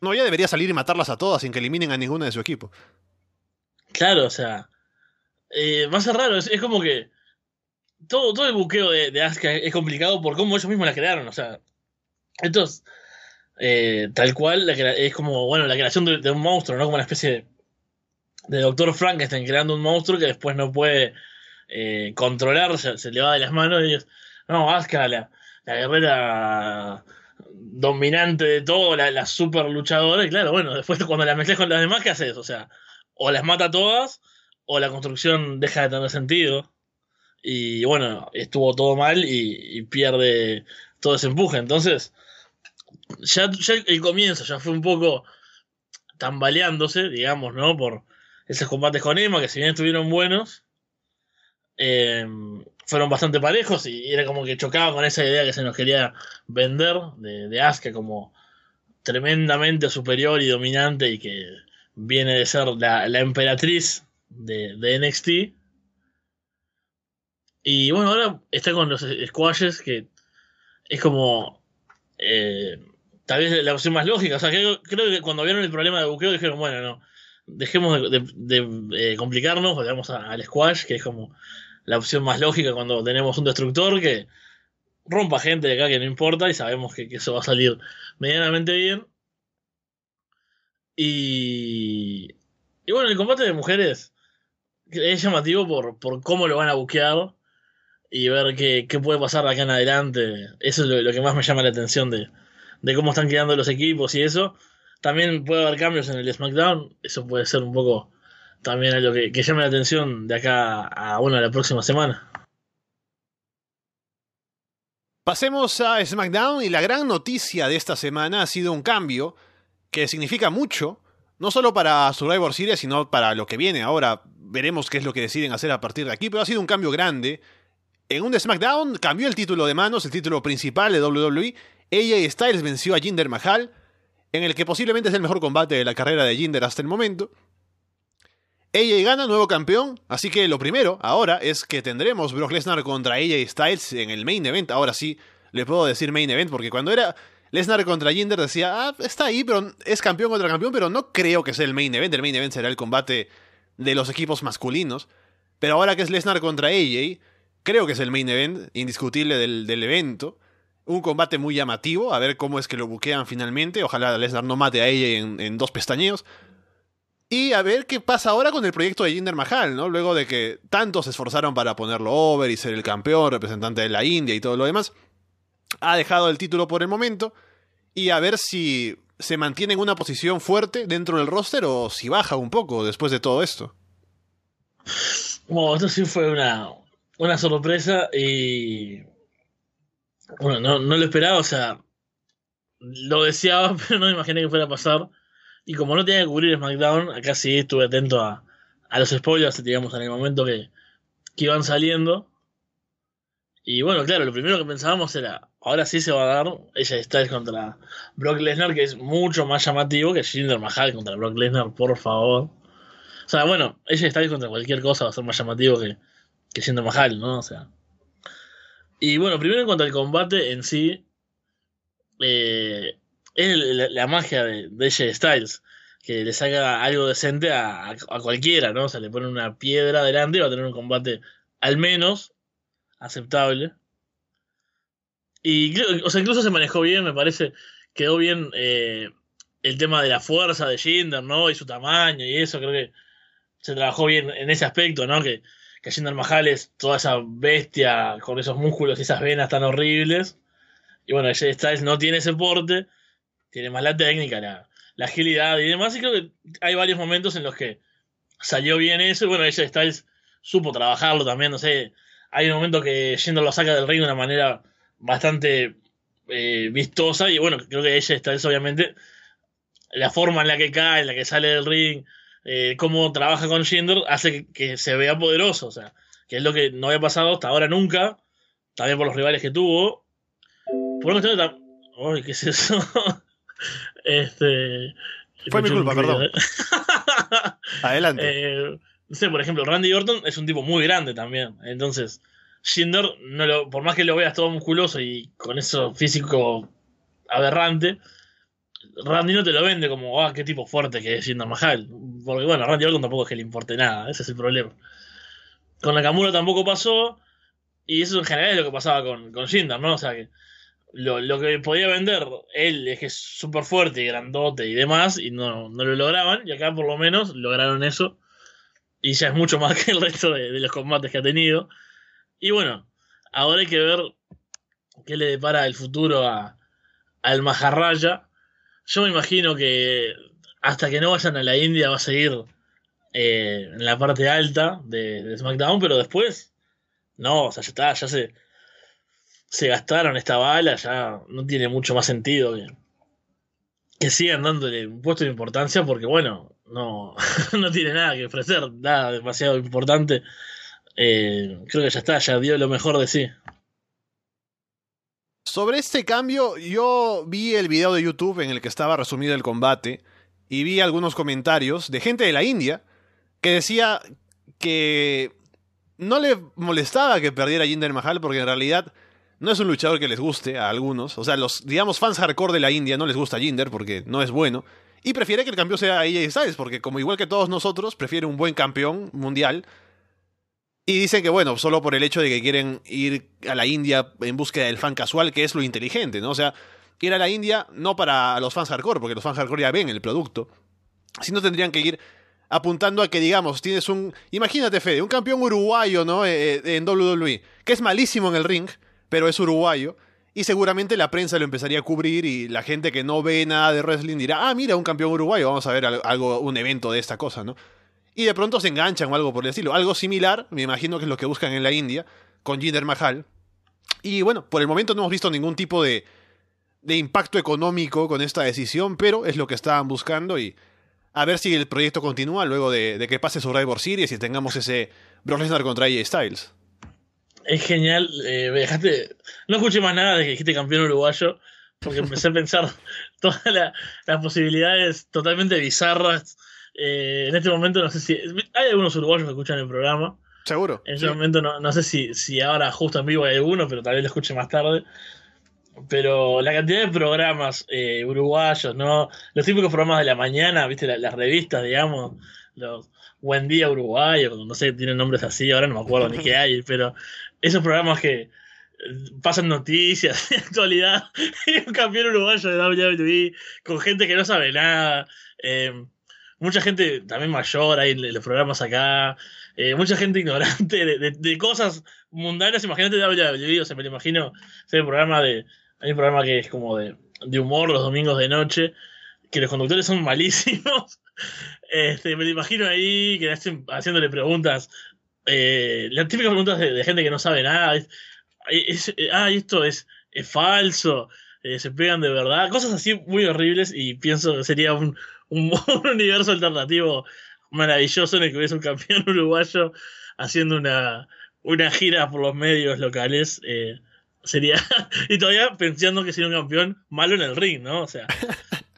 No, ya debería salir y matarlas a todas sin que eliminen a ninguna de su equipo. Claro, o sea. Eh, va a ser raro, es, como que. Todo, todo el buqueo de, de Asuka es complicado por cómo ellos mismos la crearon, o sea. Entonces eh, tal cual, es como, bueno, la creación de, un monstruo, ¿no? Como una especie de, Doctor Frankenstein creando un monstruo que después no puede eh, controlar, se, le va de las manos y no, Asuka, la, la guerrera dominante de todo, la, super luchadora, y claro, bueno, después cuando la mezclas con las demás, ¿qué haces? O sea, o las mata todas, o la construcción deja de tener sentido. Y bueno, estuvo todo mal y pierde todo ese empuje. Entonces, ya, el comienzo ya fue un poco tambaleándose, digamos, ¿no? Por esos combates con Emma, que si bien estuvieron buenos, em, fueron bastante parejos y era como que chocaba con esa idea que se nos quería vender de, de Asuka como tremendamente superior y dominante y que viene de ser la, emperatriz de, NXT. Y bueno, ahora está con los squashes que es como eh, tal vez la opción más lógica. O sea, creo, que cuando vieron el problema de buqueo dijeron, bueno, no, dejemos de, eh, complicarnos, vayamos al squash, que es como la opción más lógica cuando tenemos un destructor que rompa gente de acá que no importa y sabemos que, eso va a salir medianamente bien. Y, y bueno, el combate de mujeres es llamativo por, por cómo lo van a buquear y ver qué, puede pasar acá en adelante. Eso es lo que más me llama la atención de, de cómo están quedando los equipos y eso. También puede haber cambios en el SmackDown, eso puede ser un poco también algo que, que llame la atención de acá a bueno, la próxima semana. Pasemos a SmackDown y la gran noticia de esta semana ha sido un cambio que significa mucho, no solo para Survivor Series, sino para lo que viene. Ahora veremos qué es lo que deciden hacer a partir de aquí, pero ha sido un cambio grande. En un SmackDown cambió el título de manos, el título principal de WWE, AJ Styles venció a Jinder Mahal, en el que posiblemente es el mejor combate de la carrera de Jinder hasta el momento. AJ gana, nuevo campeón, así que lo primero ahora es que tendremos Brock Lesnar contra AJ Styles en el main event. Ahora sí, le puedo decir main event, porque cuando era Lesnar contra Jinder decía, ah, está ahí, pero es campeón contra campeón, pero no creo que sea el main event. El main event será el combate de los equipos masculinos. Pero ahora que es Lesnar contra AJ, creo que es el main event indiscutible del, del evento un combate muy llamativo, a ver cómo es que lo buquean finalmente. Ojalá Lesnar no mate a ella en, dos pestañeos. Y a ver qué pasa ahora con el proyecto de Jinder Mahal, ¿no? Luego de que tanto se esforzaron para ponerlo over y ser el campeón, representante de la India y todo lo demás. Ha dejado el título por el momento. Y a ver si se mantiene en una posición fuerte dentro del roster o si baja un poco después de todo esto. Bueno, esto sí fue una, una sorpresa y Bueno, no, no lo esperaba, o sea, lo deseaba, pero no me imaginé que fuera a pasar. Y como no tenía que cubrir SmackDown, acá sí estuve atento a, a los spoilers, digamos, en el momento que, que iban saliendo. Y bueno, claro, lo primero que pensábamos era, ahora sí se va a dar ella Styles contra Brock Lesnar, que es mucho más llamativo que Jinder Mahal contra Brock Lesnar, por favor. O sea, bueno, ella Styles contra cualquier cosa va a ser más llamativo que, que Jinder Mahal, ¿no? O sea. Y bueno, primero en cuanto al combate en sí, eh, es la, magia de, de Styles, que le saca algo decente a, a, cualquiera, ¿no? O sea, le pone una piedra adelante y va a tener un combate al menos aceptable. Y o sea, incluso se manejó bien, me parece. Quedó bien eh, el tema de la fuerza de Jinder, ¿no? Y su tamaño y eso, creo que se trabajó bien en ese aspecto, ¿no? Que, que Jinder Mahal es toda esa bestia con esos músculos y esas venas tan horribles. Y bueno, Jay Styles no tiene ese porte, tiene más la técnica, la, agilidad y demás. Y creo que hay varios momentos en los que salió bien eso. Y bueno, Jay Styles supo trabajarlo también, no sé. Hay un momento que Jinder lo saca del ring de una manera bastante eh, vistosa. Y bueno, creo que ella Styles, obviamente, la forma en la que cae, en la que sale del ring, eh, cómo trabaja con Jinder, hace que, se vea poderoso. O sea, que es lo que no había pasado hasta ahora nunca. También por los rivales que tuvo. Por una cuestión de Uy, ¿qué es eso? este. Fue mi culpa, perdón. Adelante. Eh, no sé, por ejemplo, Randy Orton es un tipo muy grande también. Entonces, Jinder, no lo, por más que lo veas todo musculoso y con eso físico aberrante, Randy no te lo vende como, ah, qué tipo fuerte que es Jinder Mahal. Porque bueno, a Randy Orton tampoco es que le importe nada, ese es el problema. Con Nakamura tampoco pasó, y eso en general es lo que pasaba con, con Jinder, ¿no? O sea que lo, lo que podía vender él es que es súper fuerte y grandote y demás, y no, no lo lograban, y acá por lo menos lograron eso, y ya es mucho más que el resto de, de los combates que ha tenido. Y bueno, ahora hay que ver qué le depara el futuro a, al Maharraya. Yo me imagino que hasta que no vayan a la India va a seguir eh, en la parte alta de, de SmackDown, pero después, no, o sea, ya está, ya se, se gastaron esta bala, ya no tiene mucho más sentido que, sigan dándole un puesto de importancia porque, bueno, no, no tiene nada que ofrecer, nada demasiado importante. Eh, creo que ya está, ya dio lo mejor de sí. Sobre este cambio, yo vi el video de YouTube en el que estaba resumido el combate y vi algunos comentarios de gente de la India que decía que no le molestaba que perdiera Jinder Mahal porque en realidad no es un luchador que les guste a algunos. O sea, los, digamos, fans hardcore de la India no les gusta Jinder porque no es bueno. Y prefiere que el campeón sea AJ Styles porque como igual que todos nosotros, prefiere un buen campeón mundial. Y dicen que, bueno, solo por el hecho de que quieren ir a la India en búsqueda del fan casual, que es lo inteligente, ¿no? O sea, ir a la India no para los fans hardcore, porque los fans hardcore ya ven el producto, sino tendrían que ir apuntando a que, digamos, tienes un... Imagínate, Fede, un campeón uruguayo, ¿no? Eh, eh, en WWE, que es malísimo en el ring, pero es uruguayo, y seguramente la prensa lo empezaría a cubrir y la gente que no ve nada de wrestling dirá, ah, mira, un campeón uruguayo, vamos a ver algo, un evento de esta cosa, ¿no? Y de pronto se enganchan o algo por el estilo. Algo similar, me imagino que es lo que buscan en la India, con Jinder Mahal. Y bueno, por el momento no hemos visto ningún tipo de, de impacto económico con esta decisión, pero es lo que estaban buscando y a ver si el proyecto continúa luego de, de que pase Survivor Series y tengamos ese Brock Lesnar contra AJ Styles. Es genial, eh, dejaste... No escuché más nada de que dijiste campeón uruguayo, porque empecé a pensar todas la- las posibilidades totalmente bizarras. Eh, en este momento no sé si... Hay algunos uruguayos que escuchan el programa. Seguro. En Sí. este momento no, no sé si, si ahora justo en vivo hay alguno, pero tal vez lo escuche más tarde. Pero la cantidad de programas eh, uruguayos, ¿no? Los típicos programas de la mañana, ¿viste? La- las revistas, digamos, los Buen Día Uruguayo, no sé, tienen nombres así, ahora no me acuerdo ni qué hay, pero esos programas que eh, pasan noticias de actualidad un campeón uruguayo de WWE con gente que no sabe nada. eh, mucha gente también mayor ahí en los programas acá. eh, mucha gente ignorante de, de- de cosas mundanas. Imagínate WWE, o sea, me lo imagino. programa de. Hay un programa que es como de, de humor los domingos de noche, que los conductores son malísimos. Este, me lo imagino ahí, que hacen- haciéndole preguntas. Eh, las típicas preguntas de, de gente que no sabe nada. Es, es- ah, esto es es falso, eh, se pegan de verdad, cosas así muy horribles y pienso que sería un, un, universo alternativo maravilloso en el que hubiese un campeón uruguayo haciendo una, una gira por los medios locales. Eh, sería. y todavía pensando que sería un campeón malo en el ring, ¿no? O sea,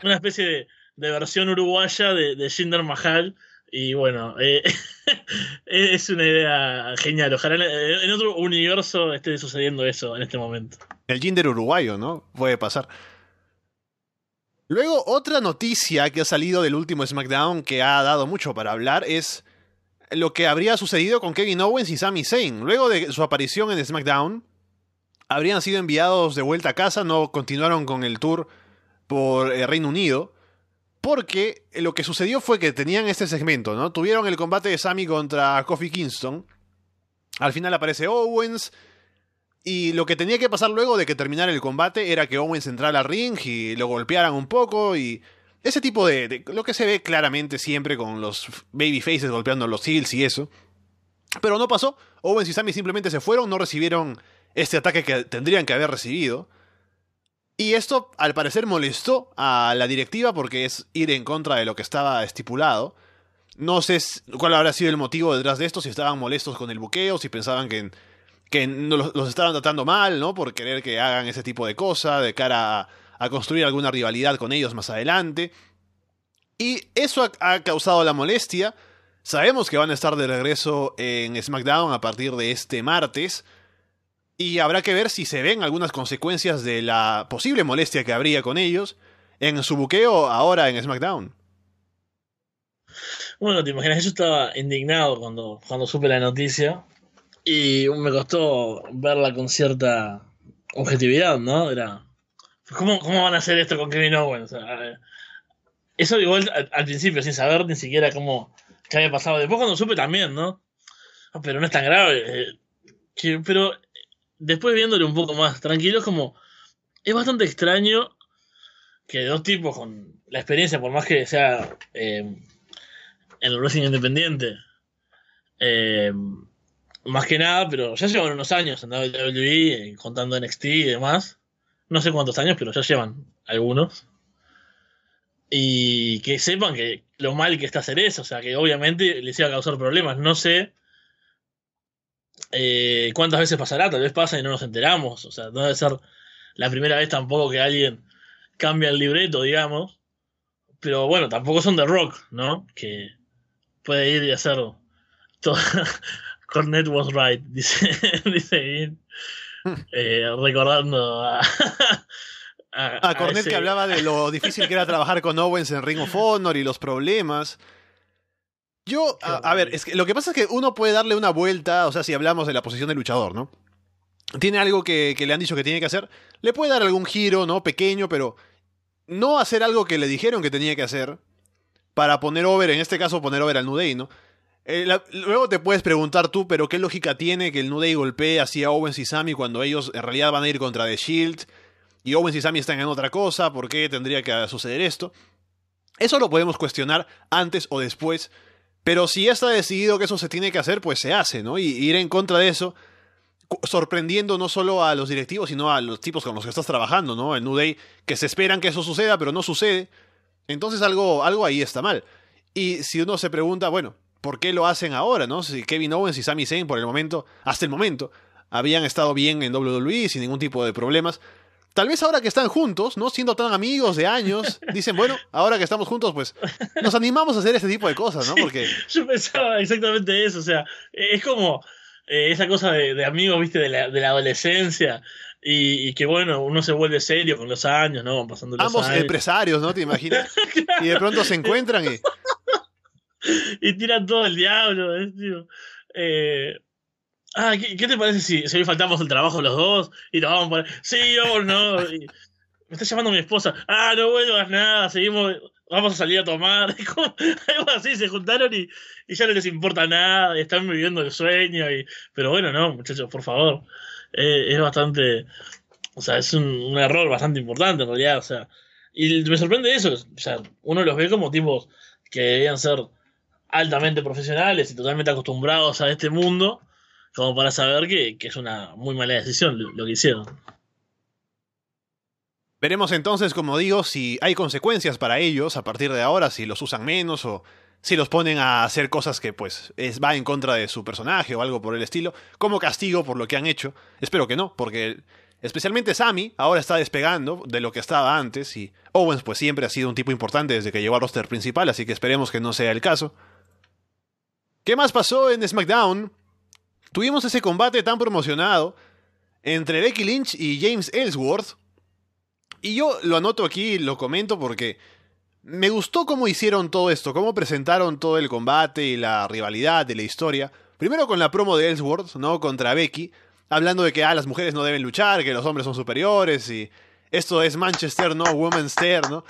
una especie de, de versión uruguaya de, de Jinder Mahal. Y bueno, eh, es una idea genial. Ojalá en otro universo esté sucediendo eso en este momento. El Jinder uruguayo, ¿no? Puede pasar. Luego, otra noticia que ha salido del último SmackDown que ha dado mucho para hablar es lo que habría sucedido con Kevin Owens y Sami Zayn. Luego de su aparición en SmackDown, habrían sido enviados de vuelta a casa, no continuaron con el tour por el Reino Unido. Porque lo que sucedió fue que tenían este segmento, ¿no? Tuvieron el combate de Sami contra Kofi Kingston. Al final aparece Owens. Y lo que tenía que pasar luego de que terminara el combate era que Owens entrara al ring y lo golpearan un poco y ese tipo de, lo que se ve claramente siempre con los babyfaces golpeando los heels y eso. Pero no pasó. Owens y Sami simplemente se fueron, no recibieron este ataque que tendrían que haber recibido. Y esto al parecer molestó a la directiva porque es ir en contra de lo que estaba estipulado. No sé cuál habrá sido el motivo detrás de esto, si estaban molestos con el buqueo, si pensaban que, que los, estaban tratando mal, ¿no? Por querer que hagan ese tipo de cosas de cara a, a construir alguna rivalidad con ellos más adelante. Y eso ha, causado la molestia. Sabemos que van a estar de regreso en SmackDown a partir de este martes. Y habrá que ver si se ven algunas consecuencias de la posible molestia que habría con ellos en su buqueo ahora en SmackDown. Bueno, te imaginas, yo estaba indignado cuando, cuando supe la noticia y me costó verla con cierta objetividad, ¿no? Era, ¿Cómo, ¿Cómo van a hacer esto con Kevin Owens? eso igual al, principio, sin saber ni siquiera cómo qué había pasado. Después cuando supe también, ¿no? pero no es tan grave. Eh, pero después viéndole un poco más tranquilo, es como. Es bastante extraño que dos tipos con la experiencia, por más que sea eh, en el wrestling independiente, eh, más que nada, pero ya llevan unos años en WWE, contando NXT y demás no sé cuántos años, pero ya llevan algunos. Y que sepan que lo mal que está hacer eso, o sea, que obviamente les iba a causar problemas. No sé eh, cuántas veces pasará, tal vez pasa y no nos enteramos. O sea, no debe ser la primera vez tampoco que alguien cambia el libreto, digamos. Pero bueno, tampoco son de rock, ¿no? Que puede ir y hacer todo. Cornet was right, dice, dice eh, recordando a, a, Cornet que hablaba de lo difícil que era trabajar con Owens en Ring of Honor y los problemas. Yo, a, ver, es que lo que pasa es que uno puede darle una vuelta, o sea, si hablamos de la posición del luchador, ¿no? Tiene algo que, que le han dicho que tiene que hacer, le puede dar algún giro, ¿no? Pequeño, pero no hacer algo que le dijeron que tenía que hacer para poner over, en este caso poner over al New Day, ¿no? Eh, luego te puedes preguntar tú, pero ¿qué lógica tiene que el New Day golpee así a Owens y Sammy cuando ellos en realidad van a ir contra The Shield? Y Owens y Sammy están en otra cosa, ¿por qué tendría que suceder esto? Eso lo podemos cuestionar antes o después, pero si está decidido que eso se tiene que hacer, pues se hace, ¿no? Y ir en contra de eso, sorprendiendo no solo a los directivos, sino a los tipos con los que estás trabajando, ¿no? El New Day, que se esperan que eso suceda, pero no sucede. Entonces algo, algo ahí está mal. Y si uno se pregunta, bueno, por qué lo hacen ahora, ¿no? Si Kevin Owens y Sami Zayn por el momento, hasta el momento, habían estado bien en WWE sin ningún tipo de problemas. Tal vez ahora que están juntos, ¿no? Siendo tan amigos de años, dicen, bueno, ahora que estamos juntos, pues nos animamos a hacer este tipo de cosas, ¿no? Porque... yo pensaba exactamente eso, o sea, es como eh, esa cosa de, amigos, viste, de la, de la adolescencia. Y, que bueno, uno se vuelve serio con los años, ¿no? Pasando los Ambos empresarios, ¿no? ¿Te imaginas? Y de pronto se encuentran y... y tiran todo el diablo. ¿eh? Eh, ah, ¿qué, te parece si, si, hoy faltamos el trabajo los dos y nos vamos por... Sí, yo no. me está llamando mi esposa. Ah, no vuelvas nada, seguimos, vamos a salir a tomar. algo así, se juntaron y, y, ya no les importa nada, y están viviendo el sueño. Y, pero bueno, no, muchachos, por favor. Eh, es bastante. O sea, es un, un, error bastante importante en realidad. O sea, y me sorprende eso. O sea, uno los ve como tipos que debían ser altamente profesionales y totalmente acostumbrados a este mundo como para saber que, es una muy mala decisión lo, que hicieron. Veremos entonces, como digo, si hay consecuencias para ellos a partir de ahora, si los usan menos o si los ponen a hacer cosas que pues es, va en contra de su personaje o algo por el estilo, como castigo por lo que han hecho. Espero que no, porque especialmente Sammy ahora está despegando de lo que estaba antes y Owens pues siempre ha sido un tipo importante desde que llegó al roster principal, así que esperemos que no sea el caso. ¿Qué más pasó en SmackDown? Tuvimos ese combate tan promocionado entre Becky Lynch y James Ellsworth. Y yo lo anoto aquí, lo comento porque me gustó cómo hicieron todo esto, cómo presentaron todo el combate y la rivalidad de la historia. Primero con la promo de Ellsworth, ¿no? Contra Becky, hablando de que ah, las mujeres no deben luchar, que los hombres son superiores y esto es Manchester, no Women's Ter, ¿no?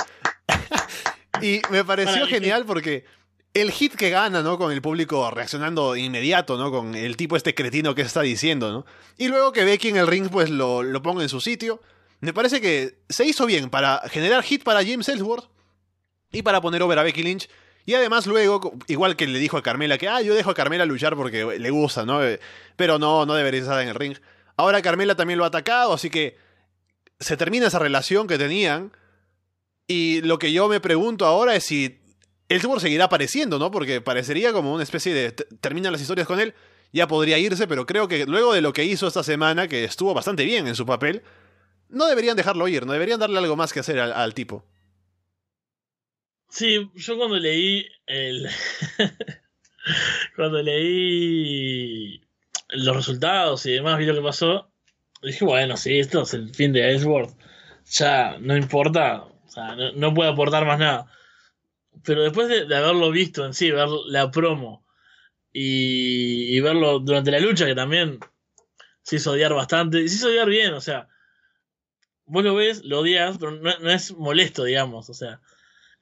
y me pareció genial porque el hit que gana, ¿no? Con el público reaccionando inmediato, ¿no? Con el tipo este cretino que está diciendo, ¿no? Y luego que Becky en el ring, pues lo, lo ponga en su sitio. Me parece que se hizo bien para generar hit para James Ellsworth y para poner over a Becky Lynch. Y además luego, igual que le dijo a Carmela que, ah, yo dejo a Carmela luchar porque le gusta, ¿no? Eh, pero no, no debería estar en el ring. Ahora Carmela también lo ha atacado, así que se termina esa relación que tenían. Y lo que yo me pregunto ahora es si Ellsworth seguirá apareciendo, ¿no? Porque parecería como una especie de... Terminan las historias con él, ya podría irse, pero creo que luego de lo que hizo esta semana, que estuvo bastante bien en su papel, no deberían dejarlo ir, no deberían darle algo más que hacer al tipo. Sí, yo cuando leí el. cuando leí los resultados y demás, vi lo que pasó, dije, bueno, sí, esto es el fin de Ellsworth. Ya no importa, o sea, no, puede aportar más nada. Pero después de, haberlo visto en sí, ver la promo y, y, verlo durante la lucha, que también se hizo odiar bastante, y se hizo odiar bien, o sea, vos lo ves, lo odias, pero no, es molesto, digamos, o sea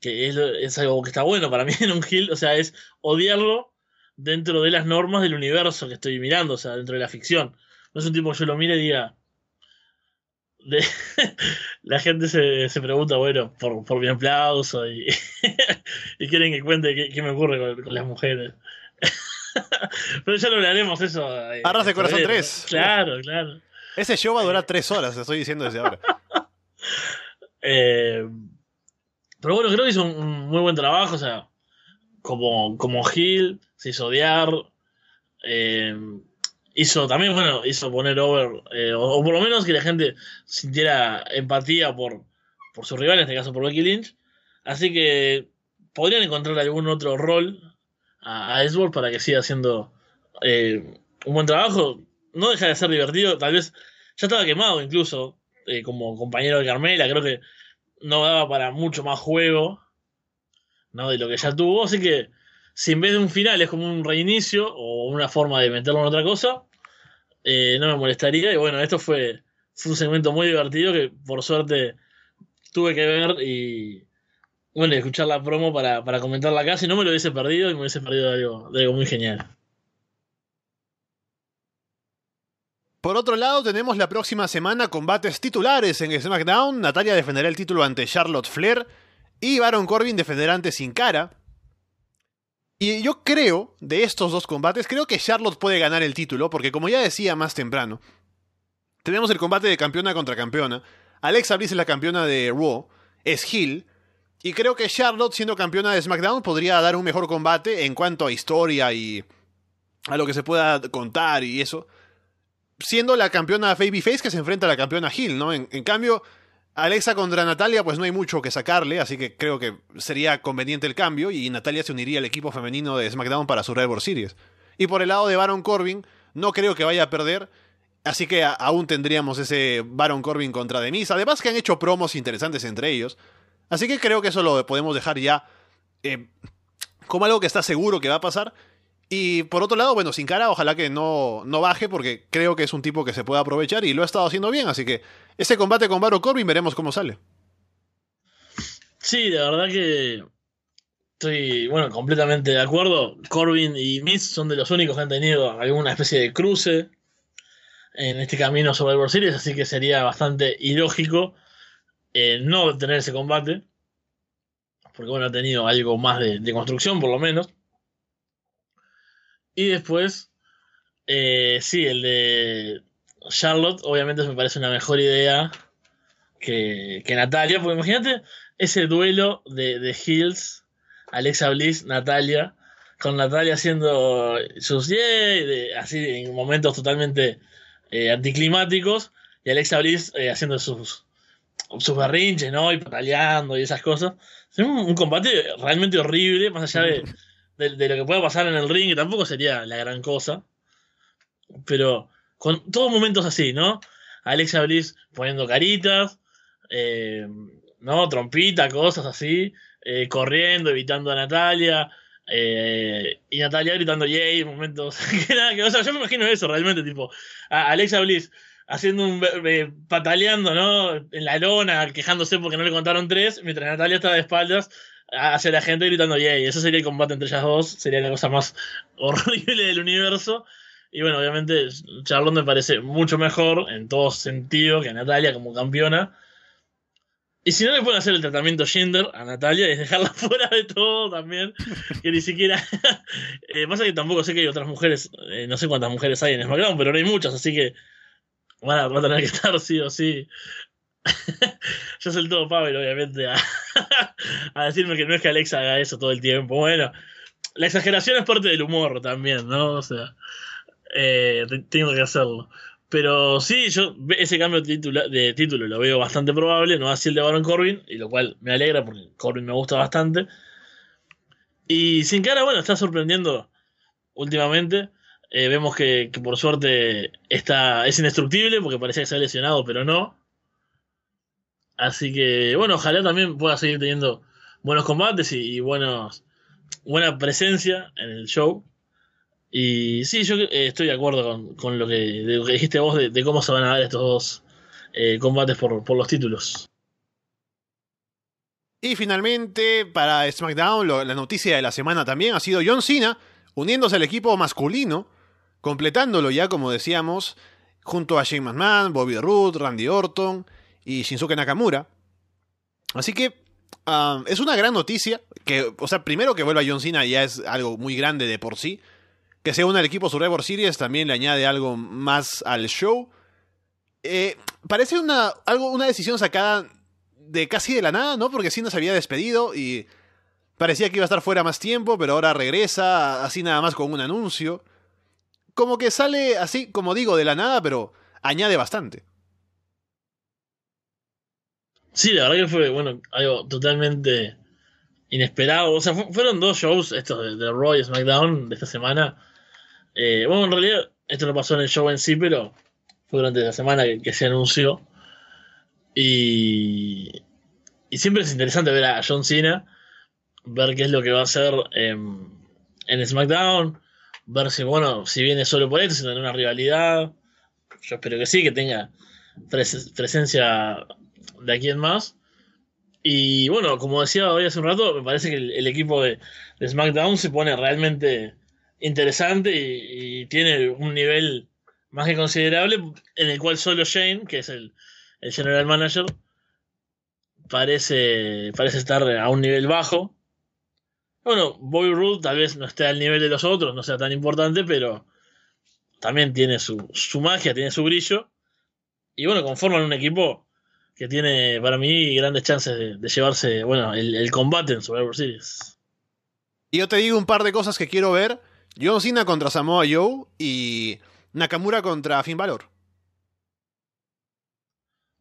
que es, algo que está bueno para mí en un Hill, o sea, es odiarlo dentro de las normas del universo que estoy mirando, o sea, dentro de la ficción. No es un tipo que yo lo mire y diga. la gente se, se, pregunta, bueno, por, por mi aplauso y, y quieren que cuente qué, me ocurre con, las mujeres. Pero ya lo haremos eso. Eh, Arras de Corazón 3. Claro, claro. Ese show va a durar tres horas, estoy diciendo desde ahora. eh, pero bueno, creo que hizo un muy buen trabajo, o sea, como, como Gil, se hizo odiar. Eh, hizo también, bueno, hizo poner over, eh, o, por lo menos que la gente sintiera empatía por, por su rival, en este caso por Becky Lynch. Así que podrían encontrar algún otro rol a, a para que siga haciendo eh, un buen trabajo. No deja de ser divertido, tal vez ya estaba quemado incluso como compañero de Carmela, creo que no daba para mucho más juego, ¿no? De lo que ya tuvo, así que si en vez de un final es como un reinicio o una forma de meterlo en otra cosa, eh, no me molestaría. Y bueno, esto fue, un segmento muy divertido que por suerte tuve que ver y bueno, escuchar la promo para, para comentarla acá. Si no me lo hubiese perdido y me hubiese perdido algo, de algo muy genial. Por otro lado, tenemos la próxima semana combates titulares en SmackDown. Natalia defenderá el título ante Charlotte Flair y Baron Corbin defenderá ante Sin Cara. Y yo creo, de estos dos combates, creo que Charlotte puede ganar el título, porque como ya decía más temprano, tenemos el combate de campeona contra campeona. Alexa Bliss es la campeona de Raw, es Hill, y creo que Charlotte, siendo campeona de SmackDown, podría dar un mejor combate en cuanto a historia y a lo que se pueda contar y eso siendo la campeona Babyface que se enfrenta a la campeona Hill, ¿no? En, cambio, Alexa contra Natalia, pues no hay mucho que sacarle, así que creo que sería conveniente el cambio y Natalia se uniría al equipo femenino de SmackDown para Survivor Series. Y por el lado de Baron Corbin, no creo que vaya a perder, así que aún tendríamos ese Baron Corbin contra Denise. Además que han hecho promos interesantes entre ellos, así que creo que eso lo podemos dejar ya eh, como algo que está seguro que va a pasar. Y por otro lado, bueno, sin cara, ojalá que no, no baje, porque creo que es un tipo que se puede aprovechar y lo ha estado haciendo bien. Así que ese combate con Baron Corbin veremos cómo sale. Sí, de verdad que estoy, bueno, completamente de acuerdo. Corbin y Miz son de los únicos que han tenido alguna especie de cruce en este camino sobre el Series, así que sería bastante ilógico eh, no tener ese combate. Porque bueno, ha tenido algo más de construcción, por lo menos. Y después, eh, sí, el de Charlotte, obviamente me parece una mejor idea que, que Natalia, porque imagínate ese duelo de, de Hills, Alexa Bliss, Natalia, con Natalia haciendo sus yay, así en momentos totalmente eh, anticlimáticos, y Alexa Bliss eh, haciendo sus, sus berrinches, ¿no? Y pataleando y esas cosas. Es un, combate realmente horrible, más allá de, lo que pueda pasar en el ring, que tampoco sería la gran cosa. Pero con todos momentos así, ¿no? Alexa Bliss poniendo caritas, eh, ¿no? Trompita, cosas así, eh, corriendo, evitando a Natalia, eh, y Natalia gritando yay, momentos que nada, que, o sea, yo me imagino eso realmente, tipo, Alexa Bliss haciendo un pataleando, ¿no? En la lona, quejándose porque no le contaron tres, mientras Natalia estaba de espaldas hacia la gente gritando yay. Eso sería el combate entre ellas dos, sería la cosa más horrible del universo. Y bueno, obviamente Charlotte me parece mucho mejor en todo sentido que Natalia como campeona. Y si no le pueden hacer el tratamiento gender a Natalia y dejarla fuera de todo también, que ni siquiera... eh, pasa que tampoco sé que hay otras mujeres, eh, no sé cuántas mujeres hay en SmackDown, pero no hay muchas, así que van a, tener que estar sí o sí. Yo soy todo Pavel, obviamente, a, decirme que no es que Alexa haga eso todo el tiempo. Bueno, la exageración es parte del humor también, ¿no? O sea eh, tengo que hacerlo. Pero sí, yo ese cambio de título, de título lo veo bastante probable, no así el de Baron Corbin, y lo cual me alegra porque Corbin me gusta bastante. Y sin cara, bueno, está sorprendiendo últimamente. Eh, vemos que, por suerte está, es indestructible porque parecía que se ha lesionado, pero no. Así que, bueno, ojalá también pueda seguir teniendo buenos combates y, buenos, buena presencia en el show. Y sí, yo eh, estoy de acuerdo con, lo, que, dijiste vos de, cómo se van a dar estos dos eh, combates por, los títulos. Y finalmente, para SmackDown, la noticia de la semana también ha sido John Cena uniéndose al equipo masculino, completándolo ya, como decíamos, junto a Shane McMahon, Bobby Roode, Randy Orton y Shinsuke Nakamura. Así que ah, es una gran noticia, que, o sea, primero que vuelva John Cena ya es algo muy grande de por sí, que se une al equipo Survivor Series también le añade algo más al show. Eh, parece una, algo, una decisión sacada de casi de la nada, ¿no? Porque Cena se había despedido y parecía que iba a estar fuera más tiempo, pero ahora regresa así nada más con un anuncio. Como que sale así, como digo, de la nada, pero añade bastante. Sí, la verdad que fue, bueno, algo totalmente inesperado. O sea, fueron dos shows, estos de, de Raw y SmackDown de esta semana, eh, bueno, en realidad esto no pasó en el show en sí, pero fue durante la semana que, se anunció. Y, y, siempre es interesante ver a John Cena, ver qué es lo que va a hacer en, SmackDown, ver si, bueno, si viene solo por esto, si tiene una rivalidad. Yo espero que sí, que tenga presencia de aquí en más. Y bueno, como decía hoy hace un rato, me parece que el, equipo de, SmackDown se pone realmente interesante y, tiene un nivel más que considerable en el cual solo Shane, que es el, general manager, parece, parece estar a un nivel bajo. Bueno, Bobby Roode tal vez no esté al nivel de los otros, no sea tan importante, pero también tiene su, su magia, tiene su brillo. Y bueno, conforman un equipo que tiene para mí grandes chances de, llevarse bueno, el, el, combate en Survivor Series. Y yo te digo un par de cosas que quiero ver. John Cena contra Samoa Joe y Nakamura contra Finn Balor.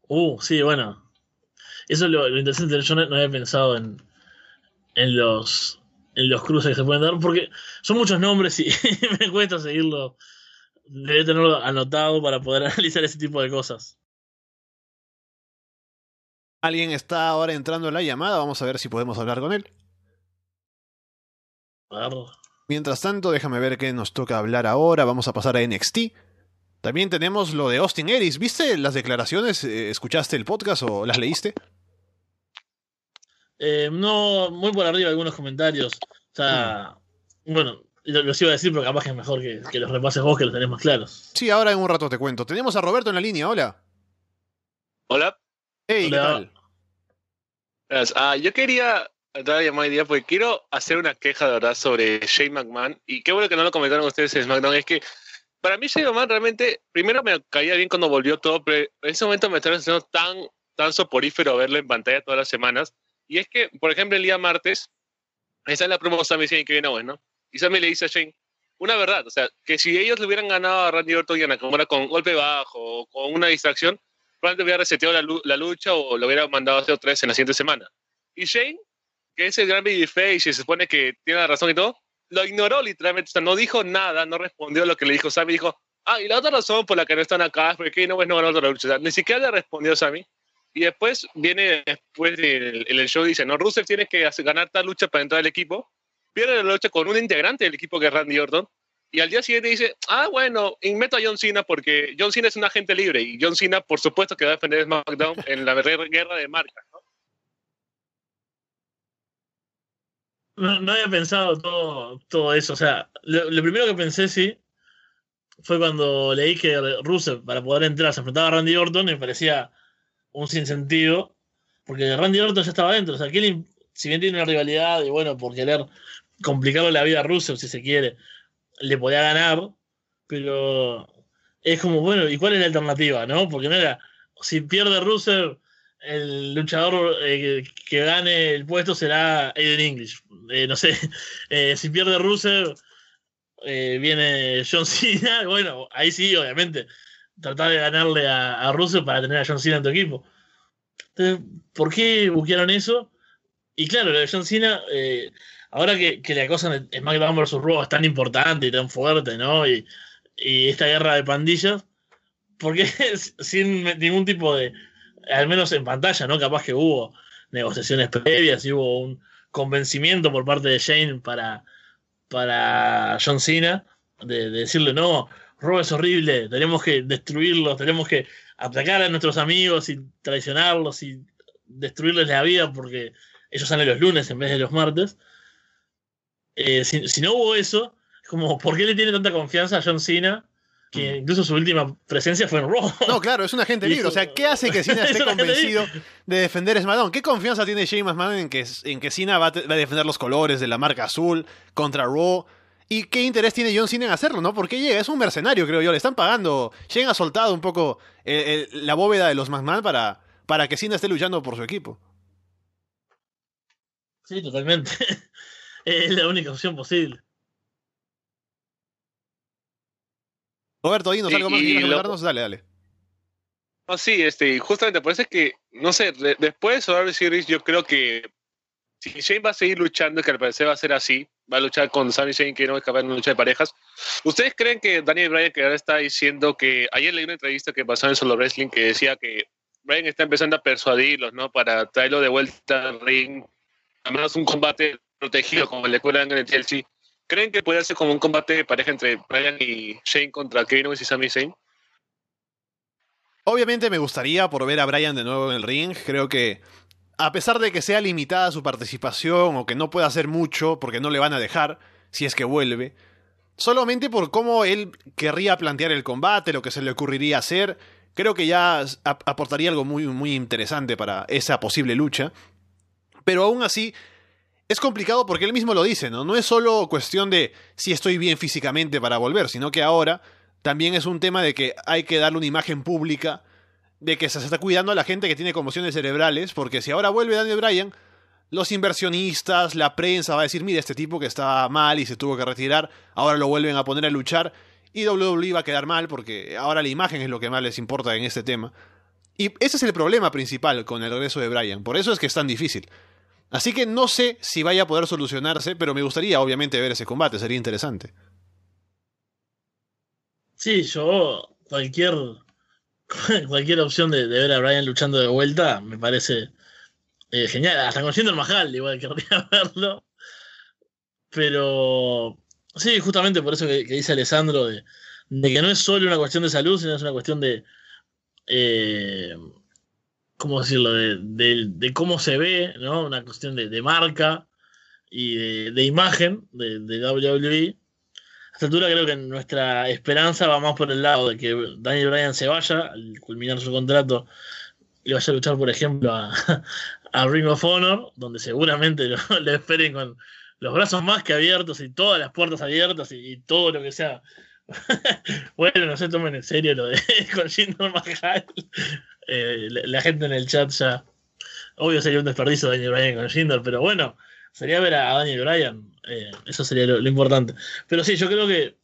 Uh, sí, bueno. Eso es lo, interesante. Yo no, había pensado en, en, los, en los cruces que se pueden dar porque son muchos nombres y me cuesta seguirlo. Debe tenerlo anotado para poder analizar ese tipo de cosas. Alguien está ahora entrando en la llamada. Vamos a ver si podemos hablar con él. Mientras tanto, déjame ver qué nos toca hablar ahora. Vamos a pasar a NXT. También tenemos lo de Austin Aries. ¿Viste las declaraciones? Eh, ¿Escuchaste el podcast o las leíste? Eh, no, muy por arriba algunos comentarios. O sea, mm. bueno, los iba a decir, pero capaz que es mejor que, los repases vos, que los tenés más claros. Sí, ahora en un rato te cuento. Tenemos a Roberto en la línea, hola. Hola. Hey, ¿qué tal? Ah, yo quería dar llamada día porque quiero hacer una queja de verdad sobre Shane McMahon y qué bueno que no lo comentaron ustedes en SmackDown es que para mí Shane McMahon realmente primero me caía bien cuando volvió todo pero en ese momento me estaba haciendo tan tan soporífero verlo en pantalla todas las semanas. Y es que, por ejemplo, el día martes, esa es la promo Sami Zayn que viene hoy, ¿no? Y Sami le dice a Shane, una verdad, o sea, que si ellos le hubieran ganado a Randy Orton y a Nakamura con golpe bajo o con una distracción, probablemente hubiera reseteado la, lucha o lo hubiera mandado a hacer otra vez en la siguiente semana. Y Shane, que es el gran babyface y se supone que tiene la razón y todo, lo ignoró literalmente, o sea, no dijo nada, no respondió a lo que le dijo Sammy, dijo, ah, y la otra razón por la que no están acá es porque no ves no ganó otra lucha, o sea, ni siquiera le respondió Sammy. Y después viene, después del el show, dice, no, Rusev tiene que ganar esta lucha para entrar al equipo, pierde la lucha con un integrante del equipo que es Randy Orton, y al día siguiente dice, ah, bueno, meto a John Cena porque John Cena es un agente libre y John Cena, por supuesto, que va a defender SmackDown en la guerra de marcas. ¿no? No, había pensado todo, todo eso. O sea, lo, primero que pensé, sí, fue cuando leí que Rusev, para poder entrar, se enfrentaba a Randy Orton y me parecía un sinsentido, porque Randy Orton ya estaba dentro. O sea, Kelly, si bien tiene una rivalidad y bueno, por querer complicarle la vida a Rusev, si se quiere, le podía ganar, pero es como, bueno, ¿y cuál es la alternativa? ¿no? Porque no era, si pierde Rusev, el luchador eh, que gane el puesto será Aiden English. Eh, no sé, eh, si pierde Rusev, viene John Cena. Bueno, ahí sí, obviamente, tratar de ganarle a, a para tener a John Cena en tu equipo. Entonces, ¿por qué buscaron eso? Y claro, lo de John Cena, ahora que, que la cosa en SmackDown vs. Raw es tan importante y tan fuerte, ¿no? Y, esta guerra de pandillas, ¿por qué sin ningún tipo de, al menos en pantalla, ¿no? Capaz que hubo negociaciones previas y hubo un convencimiento por parte de Shane para, para John Cena de, de decirle, no, Raw es horrible, tenemos que destruirlo, tenemos que atacar a nuestros amigos y traicionarlos y destruirles la vida porque ellos salen los lunes en vez de los martes. Eh, si, si, no hubo eso, es como, ¿por qué le tiene tanta confianza a John Cena? Que mm. incluso su última presencia fue en Raw. No, claro, es un agente libre. O sea, ¿qué hace que Cena esté convencido de defender SmackDown? ¿Qué confianza tiene James McMahon en que, en que Cena va a, va a defender los colores de la marca azul contra Raw? ¿Y qué interés tiene John Cena en hacerlo, no? Porque llega, es un mercenario, creo yo. Le están pagando. Shane ha soltado un poco el, el, la bóveda de los McMahon para, para que Cena esté luchando por su equipo. Sí, totalmente. es la única opción posible. Roberto, dinos algo más que quieras comentarnos. Dale, dale. No, sí, este, justamente parece que, no sé, de, después de Survivor Series, yo creo que si Shane va a seguir luchando, que al parecer va a ser así, va a luchar con Sami Shane, que no es capaz de una lucha de parejas. ¿Ustedes creen que Daniel Bryan, que ahora está diciendo que ayer leí una entrevista que pasó en Solo Wrestling que decía que Bryan está empezando a persuadirlos, ¿no? Para traerlo de vuelta al ring, al menos un combate protegido como de Cura en el Chelsea. ¿Creen que puede ser como un combate de pareja entre Bryan y Shane contra Kevin Owens y Sami Zayn? Obviamente me gustaría por ver a Bryan de nuevo en el ring. Creo que a pesar de que sea limitada su participación o que no pueda hacer mucho porque no le van a dejar si es que vuelve, solamente por cómo él querría plantear el combate, lo que se le ocurriría hacer, creo que ya aportaría algo muy, muy interesante para esa posible lucha. Pero aún así, es complicado porque él mismo lo dice, ¿no? No es solo cuestión de si estoy bien físicamente para volver, sino que ahora también es un tema de que hay que darle una imagen pública de que se está cuidando a la gente que tiene conmociones cerebrales, porque si ahora vuelve Daniel Bryan, los inversionistas, la prensa va a decir, mira, este tipo que está mal y se tuvo que retirar, ahora lo vuelven a poner a luchar, y WWE va a quedar mal porque ahora la imagen es lo que más les importa en este tema. Y ese es el problema principal con el regreso de Bryan, por eso es que es tan difícil. Así que no sé si vaya a poder solucionarse, pero me gustaría obviamente ver ese combate, sería interesante. Sí, yo cualquier cualquier opción de, ver a Brian luchando de vuelta me parece eh, genial. Hasta conociendo el Mahal, igual querría verlo. Pero sí, justamente por eso que, dice Alessandro de, de, que no es solo una cuestión de salud, sino es una cuestión de eh, ¿cómo decirlo? De, de, de, cómo se ve, ¿no? Una cuestión de, marca y de, imagen de, WWE. A esta altura creo que nuestra esperanza va más por el lado de que Daniel Bryan se vaya al culminar su contrato y vaya a luchar, por ejemplo, a, Ring of Honor, donde seguramente lo, esperen con los brazos más que abiertos y todas las puertas abiertas y, y todo lo que sea. bueno, no se tomen en serio lo de con Jinder Mahal. Eh, la, gente en el chat ya. Obvio sería un desperdicio Daniel Bryan con Jinder, pero bueno, sería ver a Daniel Bryan. eh, eso sería lo, lo importante. Pero sí, yo creo que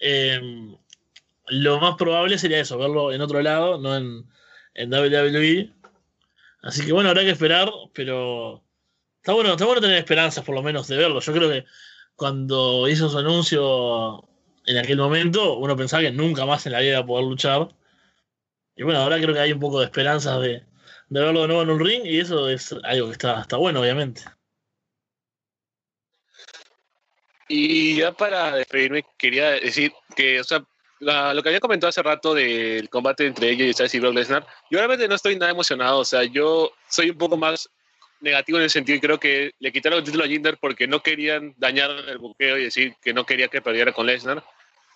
eh, lo más probable sería eso, verlo en otro lado, no en, en WWE. Así que bueno, habrá que esperar, pero está bueno, está bueno tener esperanzas por lo menos de verlo. Yo creo que cuando hizo su anuncio en aquel momento, uno pensaba que nunca más en la vida iba a poder luchar. Y bueno, ahora creo que hay un poco de esperanzas de, de verlo de nuevo en un ring y eso es algo que está, está bueno, obviamente. Y ya para despedirme, quería decir que, o sea, la- lo que había comentado hace rato del combate entre ellos y Styles y Brock Lesnar, yo realmente no estoy nada emocionado. O sea, yo soy un poco más negativo en el sentido y creo que le quitaron el título a Jinder porque no querían dañar el buqueo y decir que no quería que perdiera con Lesnar.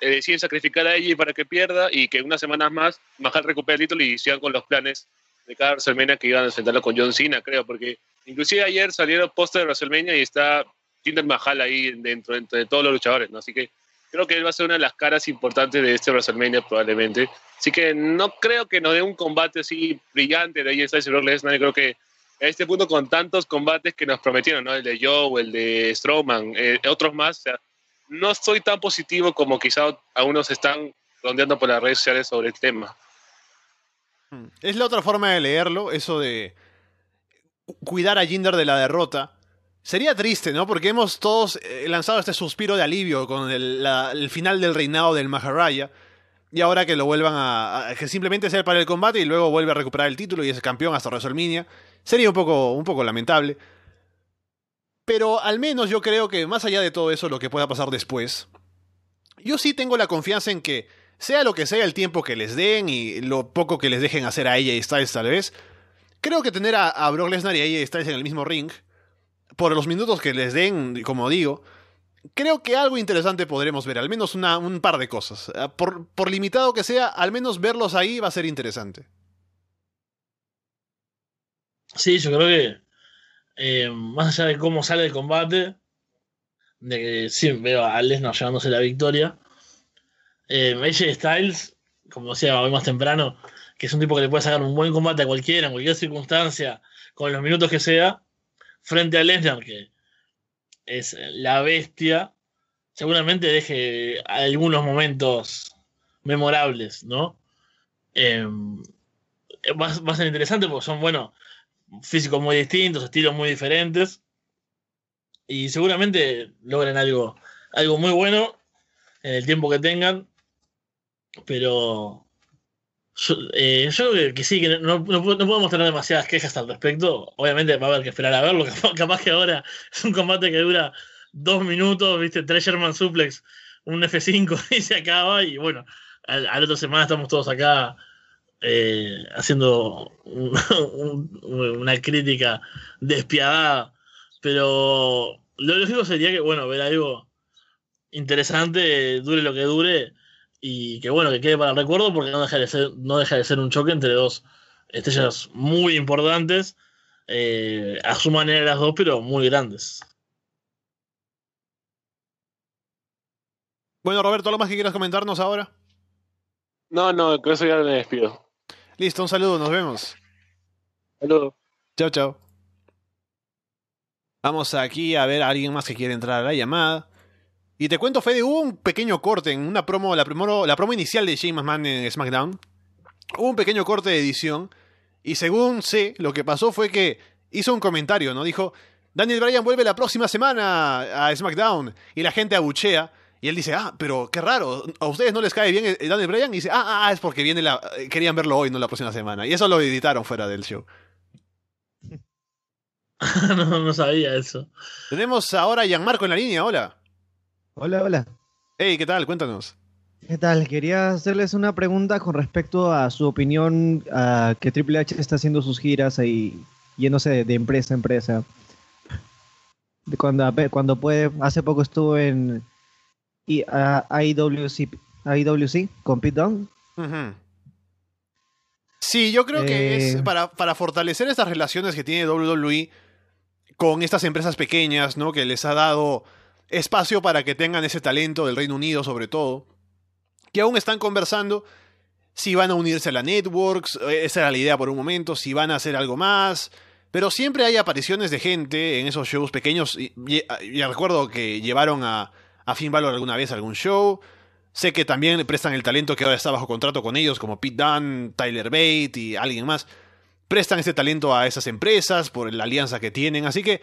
Eh, deciden sacrificar a ella para que pierda y que unas semanas más Mahal recupere el título y sigan con los planes de cada WrestleMania que iban a enfrentarlo con John Cena, creo, porque inclusive ayer salieron póster de WrestleMania y está Jinder Mahal ahí dentro, dentro de todos los luchadores, ¿no? Así que creo que él va a ser una de las caras importantes de este WrestleMania probablemente. Así que no creo que nos dé un combate así brillante de AJ Styles y Brock Lesnar. Creo que a este punto con tantos combates que nos prometieron, ¿no? El de Joe, el de Strowman, eh, otros más, o sea, no soy tan positivo como quizá algunos están rondeando por las redes sociales sobre el tema. Mm. Es la otra forma de leerlo, eso de cu- cuidar a Jinder de la derrota. Sería triste, ¿no? Porque hemos todos eh, lanzado este suspiro de alivio con el, la- el final del reinado del Maharaja. Y ahora que lo vuelvan a, a- que simplemente sea para el combate y luego vuelve a recuperar el título y es campeón hasta WrestleMania. Sería un poco, un poco lamentable. Pero al menos yo creo que más allá de todo eso, lo que pueda pasar después, yo sí tengo la confianza en que, sea lo que sea el tiempo que les den y lo poco que les dejen hacer a ella y Styles tal vez, creo que tener a, Brock Lesnar y a ella Styles en el mismo ring, por los minutos que les den, como digo, creo que algo interesante podremos ver, al menos una, un par de cosas. Eh, Por, por limitado que sea, al menos verlos ahí va a ser interesante. Sí, yo creo que eh, más allá de cómo sale el combate, de que sí veo a Lesnar llevándose la victoria, eh, Styles, como decía hoy más temprano, que es un tipo que le puede sacar un buen combate a cualquiera, en cualquier circunstancia, con los minutos que sea, frente a Lesnar, que es la bestia, seguramente deje algunos momentos memorables, ¿no? Eh, va, va a ser interesante porque son, bueno, físicos muy distintos, estilos muy diferentes. Y seguramente logren algo, algo muy bueno en el tiempo que tengan. Pero yo, eh, creo que, sí, que no, no, podemos tener demasiadas quejas al respecto. Obviamente va a haber que esperar a verlo. Capaz, capaz que ahora es un combate que dura dos minutos, viste, tres Sherman Suplex, un F5 y se acaba. Y bueno, a, a la otra semana estamos todos acá eh, haciendo un- un- una crítica despiadada, pero lo lógico sería que, bueno, ver algo interesante, dure lo que dure, y que, bueno, que quede para el recuerdo, porque no deja de ser, no deja de ser un choque entre dos estrellas muy importantes, eh, a su manera las dos, pero muy grandes. Bueno, Roberto, ¿algo más que quieras comentarnos ahora? No, no, con eso ya me despido. Listo, un saludo, nos vemos. Saludos. Chao, chao. Vamos aquí a ver a alguien más que quiere entrar a la llamada. Y te cuento, Fede, hubo un pequeño corte en una promo, la, primero, la promo inicial de Shane McMahon en SmackDown. Hubo un pequeño corte de edición. Y según sé, lo que pasó fue que hizo un comentario, ¿no? Dijo, Daniel Bryan vuelve la próxima semana a SmackDown. Y la gente abuchea. Y él dice, ah, pero qué raro, ¿a ustedes no les cae bien eh, Daniel Bryan? Y dice, ah, ah, es porque viene la... eh, querían verlo hoy, no la próxima semana. Y eso lo editaron fuera del show. no, no sabía eso. Tenemos ahora a Gianmarco en la línea, hola. Hola, hola. Hey, ¿qué tal? Cuéntanos. ¿Qué tal? Quería hacerles una pregunta con respecto a su opinión a que Triple H está haciendo sus giras ahí, yéndose de, de empresa a empresa. De cuando, cuando puede, hace poco estuvo en I- a- IWC, IWC con Pete Dunne. Sí, yo creo que Eh. es para, para fortalecer estas relaciones que tiene WWE con estas empresas pequeñas, ¿no? Que les ha dado espacio para que tengan ese talento del Reino Unido, sobre todo. Que aún están conversando. si van a unirse a la Networks, eh, esa era la idea por un momento, si van a hacer algo más. Pero siempre hay apariciones de gente en esos shows pequeños. Y, y, recuerdo que llevaron a, a Finn Balor alguna vez algún show. Sé que también le prestan el talento que ahora está bajo contrato con ellos, como Pete Dunne, Tyler Bate y alguien más. Prestan ese talento a esas empresas por la alianza que tienen. Así que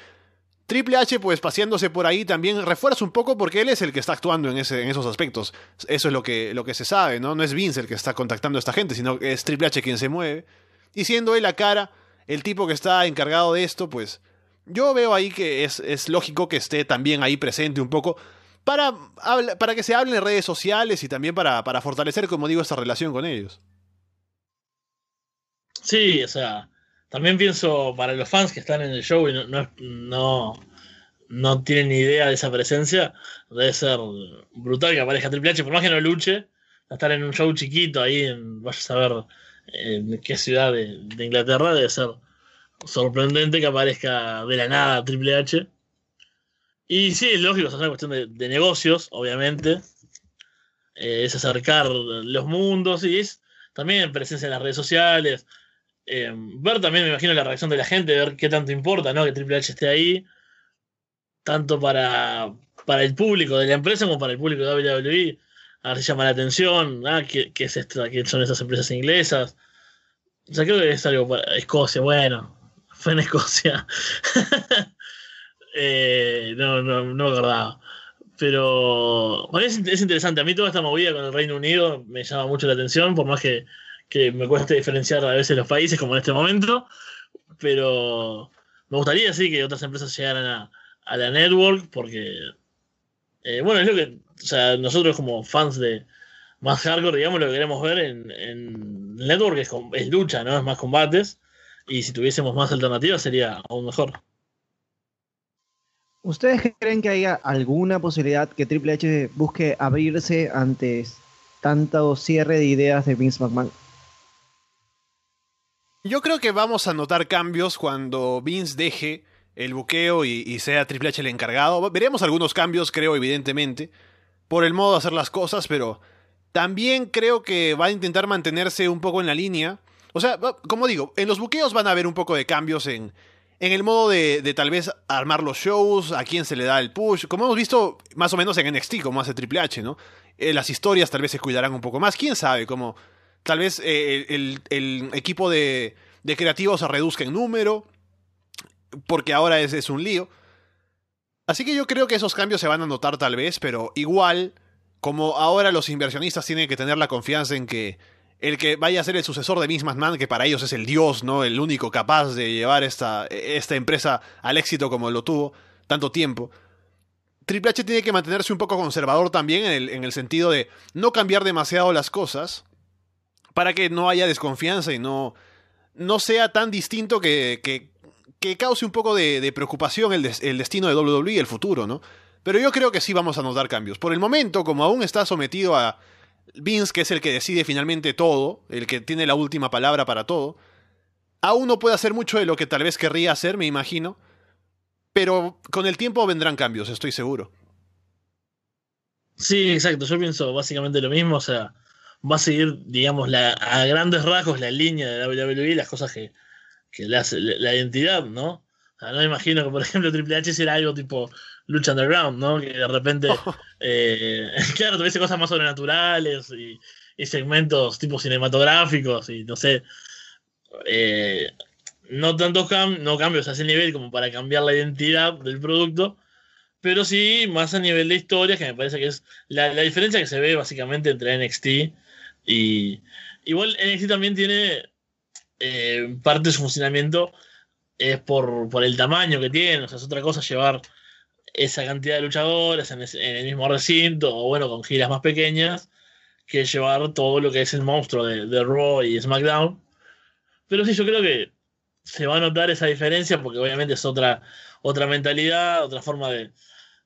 Triple H, pues paseándose por ahí, también refuerza un poco porque él es el que está actuando en, ese, en esos aspectos. Eso es lo que, lo que se sabe, ¿no? No es Vince el que está contactando a esta gente, sino que es Triple H quien se mueve. Y siendo él la cara, el tipo que está encargado de esto, pues yo veo ahí que es, es lógico que esté también ahí presente un poco para, para que se hable en redes sociales y también para, para fortalecer, como digo, esta relación con ellos. Sí, o sea, también pienso para los fans que están en el show y no, no, no, tienen ni idea de esa presencia, debe ser brutal que aparezca Triple H, por más que no luche, estar en un show chiquito ahí, en, vaya a saber en qué ciudad de, de Inglaterra, debe ser sorprendente que aparezca de la nada Triple H. Y sí, lógico, es una cuestión de, negocios, obviamente. Eh, es acercar los mundos y es también presencia en las redes sociales. Eh, ver también, me imagino, la reacción de la gente, ver qué tanto importa, ¿no? Que Triple H esté ahí. Tanto para, para el público de la empresa como para el público de WWE. A ver si llama la atención. Ah, ¿qué, es esto? ¿Qué son esas empresas inglesas? O sea, creo que es algo para Escocia, bueno. Fue en Escocia. Eh, no, no, no me acordaba. Pero es, interesante. A mí toda esta movida con el Reino Unido me llama mucho la atención, por más que, me cueste diferenciar a veces los países, como en este momento. Pero me gustaría, sí, que otras empresas llegaran a, la network, porque, eh, bueno, es lo que, o sea, nosotros como fans de más hardcore, digamos, lo que queremos ver en, en network es, es lucha, ¿no? Es más combates. Y si tuviésemos más alternativas sería aún mejor. ¿Ustedes creen que haya alguna posibilidad que Triple H busque abrirse ante tanto cierre de ideas de Vince McMahon? Yo creo que vamos a notar cambios cuando Vince deje el buqueo y, sea Triple H el encargado. Veremos algunos cambios, creo, evidentemente, por el modo de hacer las cosas, pero también creo que va a intentar mantenerse un poco en la línea. O sea, como digo, en los buqueos van a haber un poco de cambios en, en el modo de, tal vez armar los shows, a quién se le da el push, como hemos visto más o menos en NXT, como hace Triple H, ¿no? Eh, las historias tal vez se cuidarán un poco más, quién sabe, como tal vez eh, el, equipo de, creativos se reduzca en número, porque ahora es un lío. Así que yo creo que esos cambios se van a notar tal vez, pero igual, como ahora los inversionistas tienen que tener la confianza en que el que vaya a ser el sucesor de Vince McMahon, que para ellos es el dios, ¿no? El único capaz de llevar esta, esta empresa al éxito como lo tuvo tanto tiempo. Triple H tiene que mantenerse un poco conservador también en el, en el sentido de no cambiar demasiado las cosas para que no haya desconfianza y no, no sea tan distinto que, que, que cause un poco de, preocupación el, el, destino de WWE y el futuro, ¿no? Pero yo creo que sí vamos a notar cambios. Por el momento, como aún está sometido a, Vince, que es el que decide finalmente todo, el que tiene la última palabra para todo, aún no puede hacer mucho de lo que tal vez querría hacer, me imagino, pero con el tiempo vendrán cambios, estoy seguro. Sí, exacto, yo pienso básicamente lo mismo, o sea, va a seguir, digamos, la, a grandes rasgos la línea de WWE, las cosas que, que le hace la, identidad, ¿no? Sea, no me imagino que, por ejemplo, Triple H será algo tipo lucha underground, ¿no? Que de repente, eh, claro, tuviese cosas más sobrenaturales y, segmentos tipo cinematográficos y no sé, eh, no tantos no cambios a ese nivel como para cambiar la identidad del producto, pero sí más a nivel de historia, que me parece que es la, diferencia que se ve básicamente entre NXT y... Igual NXT también tiene eh, parte de su funcionamiento es por, por el tamaño que tiene, o sea, es otra cosa llevar esa cantidad de luchadores en, el mismo recinto o bueno, con giras más pequeñas que llevar todo lo que es el monstruo de, de Raw y SmackDown. Pero sí, yo creo que se va a notar esa diferencia porque obviamente es otra, otra mentalidad, otra forma de,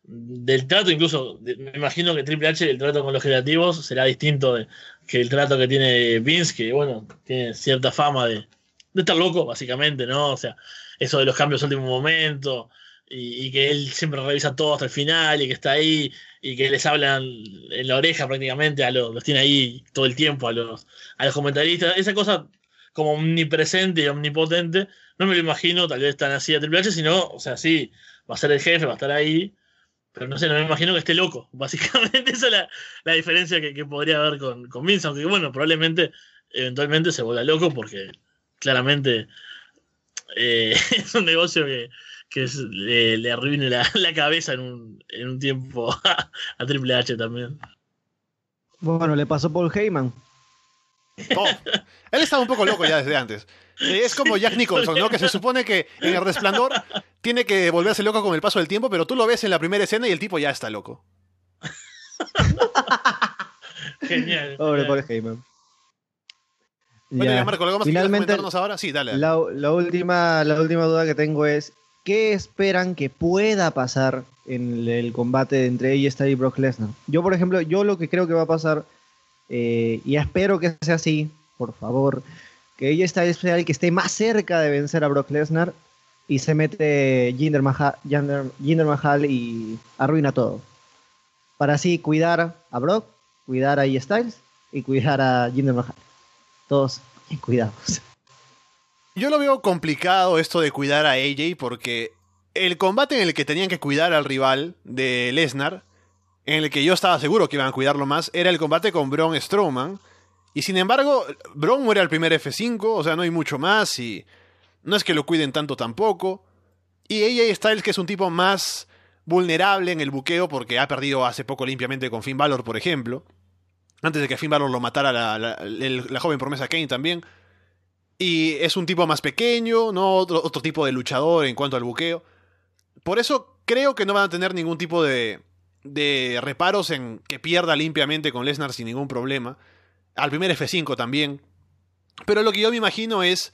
del trato, incluso me imagino que Triple H el trato con los creativos será distinto de, que el trato que tiene Vince, que bueno, tiene cierta fama de, de estar loco, básicamente, ¿no? O sea, eso de los cambios último momento, y, y que él siempre revisa todo hasta el final y que está ahí y que les hablan en la oreja prácticamente, a los, los tiene ahí todo el tiempo, a los, a los comentaristas. Esa cosa como omnipresente y omnipotente, no me lo imagino tal vez tan así a Triple H, sino, o sea, sí, va a ser el jefe, va a estar ahí, pero no sé, no me imagino que esté loco. Básicamente esa es la, la diferencia que, que podría haber con, con Vince, aunque bueno, probablemente eventualmente se vuelva loco porque claramente eh, es un negocio que, que es- le, le arruine la, la cabeza en un, en un tiempo a, a Triple H también. Bueno, le pasó Paul Heyman. Oh, él estaba un poco loco ya desde antes. Eh, Es como Jack Nicholson, ¿no? Que se supone que en el resplandor tiene que volverse loco con el paso del tiempo, pero tú lo ves en la primera escena y el tipo ya está loco. Genial. Pobre. Paul Heyman. Bueno, Ya. ya, Marco, ¿algo más que Finalmente, comentarnos ahora? Sí, dale. dale. La, la última, la última duda que tengo es, ¿qué esperan que pueda pasar en el, el combate entre ella y Brock Lesnar? Yo, por ejemplo, yo lo que creo que va a pasar, eh, y espero que sea así, por favor, que ella Styles sea el que esté más cerca de vencer a Brock Lesnar y se mete Jinder Mahal, Jinder, Jinder Mahal y arruina todo. Para así cuidar a Brock, cuidar a AJ Styles y cuidar a Jinder Mahal. Todos cuidados. Yo lo veo complicado esto de cuidar a AJ porque el combate en el que tenían que cuidar al rival de Lesnar, en el que yo estaba seguro que iban a cuidarlo más, era el combate con Braun Strowman. Y sin embargo, Braun muere al primer F5, o sea, no hay mucho más y no es que lo cuiden tanto tampoco. Y AJ Styles, que es un tipo más vulnerable en el buqueo porque ha perdido hace poco limpiamente con Finn Balor, por ejemplo. Antes de que Finn Balor lo matara la, joven promesa Kane también. Y es un tipo más pequeño, ¿no? Otro, otro tipo de luchador en cuanto al buqueo. Por eso creo que no van a tener ningún tipo de, de reparos en que pierda limpiamente con Lesnar sin ningún problema. Al primer F5 también. Pero lo que yo me imagino es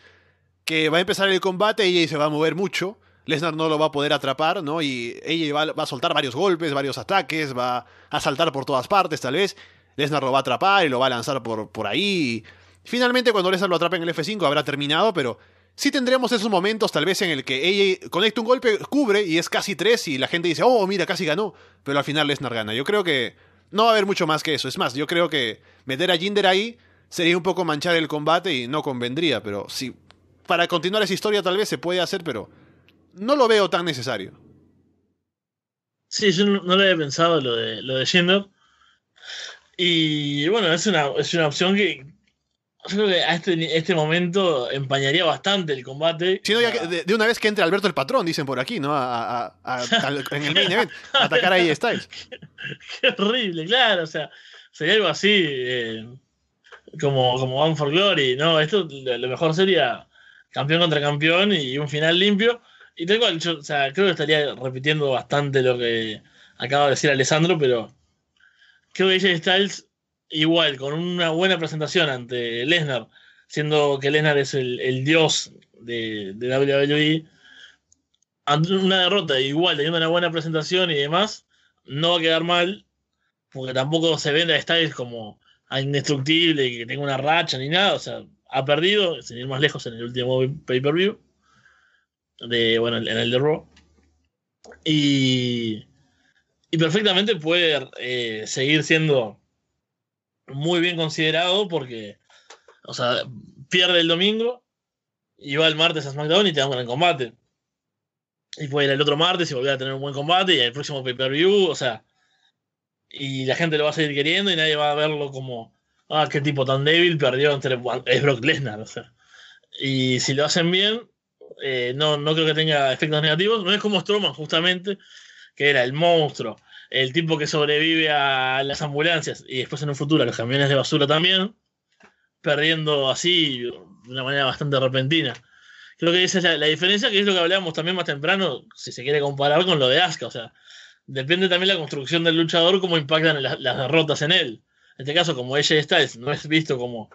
que va a empezar el combate y se va a mover mucho. Lesnar no lo va a poder atrapar, ¿no? Y ella va, va a soltar varios golpes, varios ataques, va a saltar por todas partes, tal vez. Lesnar lo va a atrapar y lo va a lanzar por, por ahí. Finalmente, cuando Lesnar lo atrape en el F5, habrá terminado, pero sí tendremos esos momentos, tal vez, en el que ella conecta un golpe, cubre y es casi tres, y la gente dice, oh, mira, casi ganó. Pero al final Lesnar gana. Yo creo que no va a haber mucho más que eso. Es más, yo creo que meter a Jinder ahí sería un poco manchar el combate y no convendría, pero sí. Para continuar esa historia, tal vez se puede hacer, pero no lo veo tan necesario. Sí, yo no, lo había pensado lo de lo de. Y bueno, es una, es una opción que yo creo que a este, este momento empañaría bastante el combate. Si no, ya que de, de una vez que entre Alberto el patrón, dicen por aquí, ¿no? A- a- a- al- en el main event, atacar a AJ Styles. Qué horrible, claro, o sea, sería algo así, eh, como, como One for Glory, ¿no? Esto lo, lo mejor sería campeón contra campeón y un final limpio. Y tal cual, yo, o sea, creo que estaría repitiendo bastante lo que acaba de decir Alessandro, pero creo que AJ Styles, igual, con una buena presentación ante Lesnar, siendo que Lesnar es el, dios de, de WWE, ante una derrota igual, teniendo una buena presentación y demás, no va a quedar mal, porque tampoco se vende a Styles como indestructible que tenga una racha ni nada, o sea, ha perdido, sin ir más lejos en el último pay-per-view, de, bueno, en el de Raw, y, y perfectamente puede eh, seguir siendo muy bien considerado porque, o sea, pierde el domingo y va el martes a SmackDown y te da un gran combate. Y puede ir el otro martes y volver a tener un buen combate y el próximo pay-per-view, o sea, y la gente lo va a seguir queriendo y nadie va a verlo como, ah, qué tipo tan débil perdió entre es Brock Lesnar, o sea. Y si lo hacen bien, eh, no, no creo que tenga efectos negativos. No es como Strowman, justamente, que era el monstruo, el tipo que sobrevive a las ambulancias y después en un futuro a los camiones de basura también, perdiendo así de una manera bastante repentina. Creo que esa es la, diferencia, que es lo que hablábamos también más temprano, si se quiere comparar con lo de Asuka. O sea, depende también la construcción del luchador, cómo impactan la- las derrotas en él. En este caso, como ella Styles no es visto como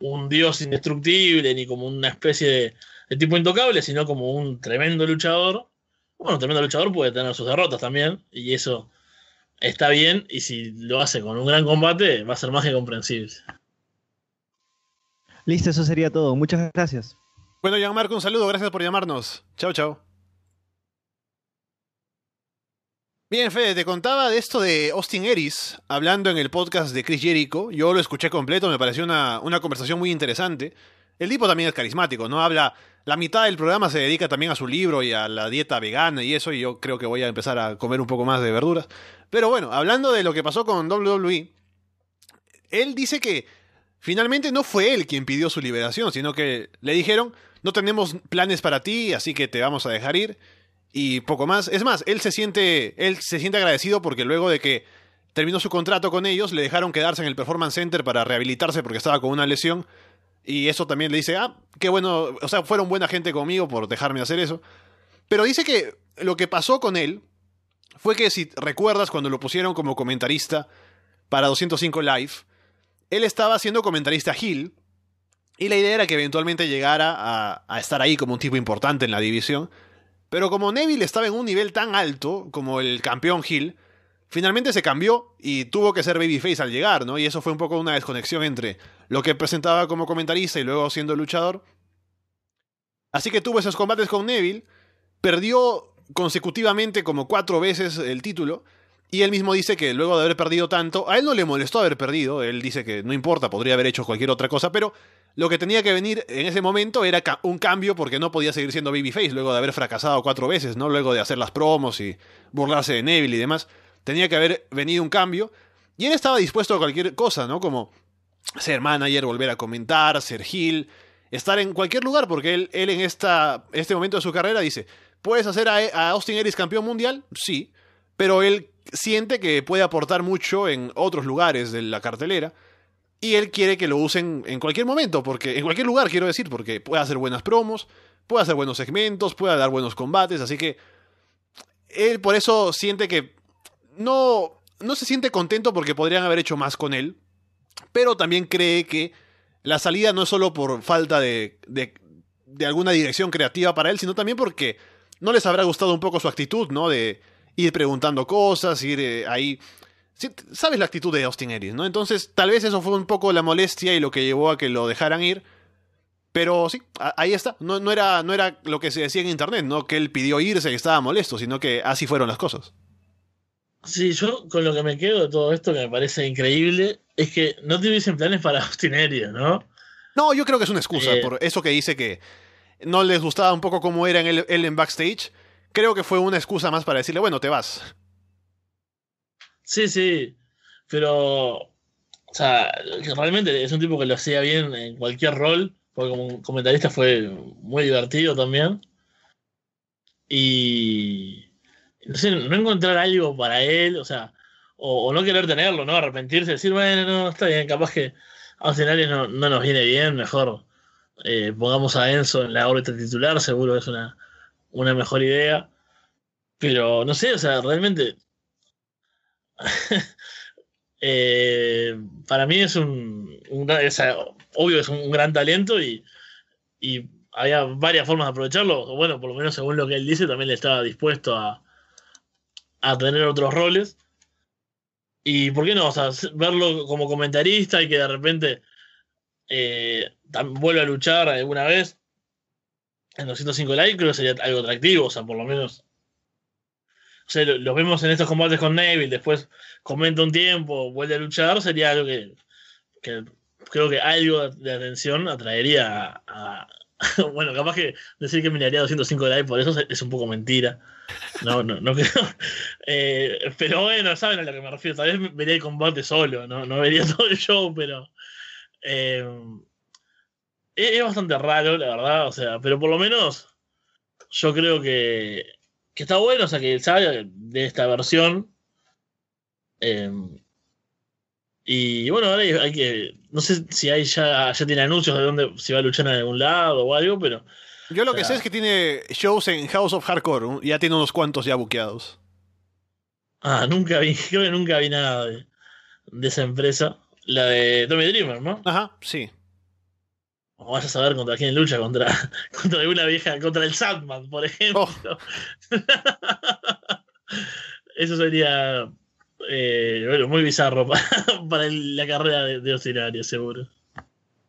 un dios indestructible ni como una especie de tipo intocable, sino como un tremendo luchador. Bueno, tremendo luchador puede tener sus derrotas también, y eso está bien, y si lo hace con un gran combate, va a ser más que comprensible. Listo, eso sería todo. Muchas gracias. Bueno, Gianmarco, un saludo, gracias por llamarnos. Chao, chao. Bien, Fede, te contaba de esto de Austin Eris, hablando en el podcast de Chris Jericho. Yo lo escuché completo, me pareció una, una conversación muy interesante. El tipo también es carismático, ¿no? Habla. La mitad del programa se dedica también a su libro y a la dieta vegana y eso, y yo creo que voy a empezar a comer un poco más de verduras. Pero bueno, hablando de lo que pasó con WWE, él dice que finalmente no fue él quien pidió su liberación, sino que le dijeron, no tenemos planes para ti, así que te vamos a dejar ir y poco más. Es más, él se siente, él se siente agradecido porque luego de que terminó su contrato con ellos, le dejaron quedarse en el Performance Center para rehabilitarse porque estaba con una lesión. Y eso también le dice, ah, qué bueno, o sea, fueron buena gente conmigo por dejarme hacer eso. Pero dice que lo que pasó con él fue que si recuerdas cuando lo pusieron como comentarista para 205 Live, él estaba siendo comentarista Hill y la idea era que eventualmente llegara a, estar ahí como un tipo importante en la división. Pero como Neville estaba en un nivel tan alto como el campeón Hill, finalmente se cambió y tuvo que ser babyface al llegar, ¿no? Y eso fue un poco una desconexión entre lo que presentaba como comentarista y luego siendo luchador. Así que tuvo esos combates con Neville, perdió consecutivamente como cuatro veces el título, y él mismo dice que luego de haber perdido tanto, a él no le molestó haber perdido, él dice que no importa, podría haber hecho cualquier otra cosa, pero lo que tenía que venir en ese momento era un cambio porque no podía seguir siendo babyface luego de haber fracasado cuatro veces, ¿no? Luego de hacer las promos y burlarse de Neville y demás. Tenía que haber venido un cambio. Y él estaba dispuesto a cualquier cosa, ¿no? Como ser manager, volver a comentar, ser heel, estar en cualquier lugar, porque él, él en esta, este momento de su carrera dice, ¿puedes hacer a, Austin Aries campeón mundial? Sí, pero él siente que puede aportar mucho en otros lugares de la cartelera y él quiere que lo usen en cualquier momento, porque en cualquier lugar quiero decir, porque puede hacer buenas promos, puede hacer buenos segmentos, puede dar buenos combates, así que él por eso siente que no, no se siente contento porque podrían haber hecho más con él, pero también cree que la salida no es solo por falta de, de, alguna dirección creativa para él, sino también porque no les habrá gustado un poco su actitud, ¿no? De ir preguntando cosas, ir eh, ahí sabes la actitud de Austin Aries, ¿no? Entonces, tal vez eso fue un poco la molestia y lo que llevó a que lo dejaran ir. Pero sí, ahí está. No, no, era, no era lo que se decía en internet, no que él pidió irse y estaba molesto, sino que así fueron las cosas. Sí, yo con lo que me quedo de todo esto, que me parece increíble, es que no tuviesen planes para Austin Aries, ¿no? No, yo creo que es una excusa eh, por eso que dice que no les gustaba un poco cómo era él, él en backstage. Creo que fue una excusa más para decirle, bueno, te vas. Sí, sí, pero, o sea, realmente es un tipo que lo hacía bien en cualquier rol, porque como comentarista fue muy divertido también. Y, no encontrar algo para él, o sea, o, no querer tenerlo, ¿no? Arrepentirse, decir, bueno, no, está bien, capaz que a escenarios no, no nos viene bien, mejor eh, pongamos a Enzo en la órbita titular, seguro es una, una mejor idea. Pero no sé, o sea, realmente eh, para mí es un, obvio es un gran talento y, y, había varias formas de aprovecharlo. Bueno, por lo menos según lo que él dice, también le estaba dispuesto a, a tener otros roles. Y por qué no, o sea, verlo como comentarista y que de repente eh, vuelva a luchar alguna vez en 205 likes, creo que sería algo atractivo, o sea, por lo menos o sea, los vemos en estos combates con Neville, después comenta un tiempo, vuelve a luchar, sería algo que, creo que algo de atención atraería a, bueno, capaz que decir que miraría 205 de live por eso es un poco mentira. No, no, no creo. Eh, pero bueno, saben a lo que me refiero. Tal vez vería el combate solo, no, no vería todo el show, pero. Eh, es bastante raro, la verdad. O sea, pero por lo menos yo creo que que está bueno, o sea, que sabe de esta versión. Em, y bueno, ahora hay, que. No sé si hay ya, ya tiene anuncios de dónde se va a luchar en algún lado o algo, pero. Yo lo que sé es que tiene shows en House of Hardcore, ya tiene unos cuantos ya buqueados. Ah, nunca vi, creo que nunca vi nada de, de esa empresa. La de Tommy Dreamer, ¿no? Ajá, sí. O a saber contra quién lucha, contra, contra alguna vieja, contra el Sandman, por ejemplo. Oh. Eso sería eh, muy bizarro para, la carrera de, de seguro.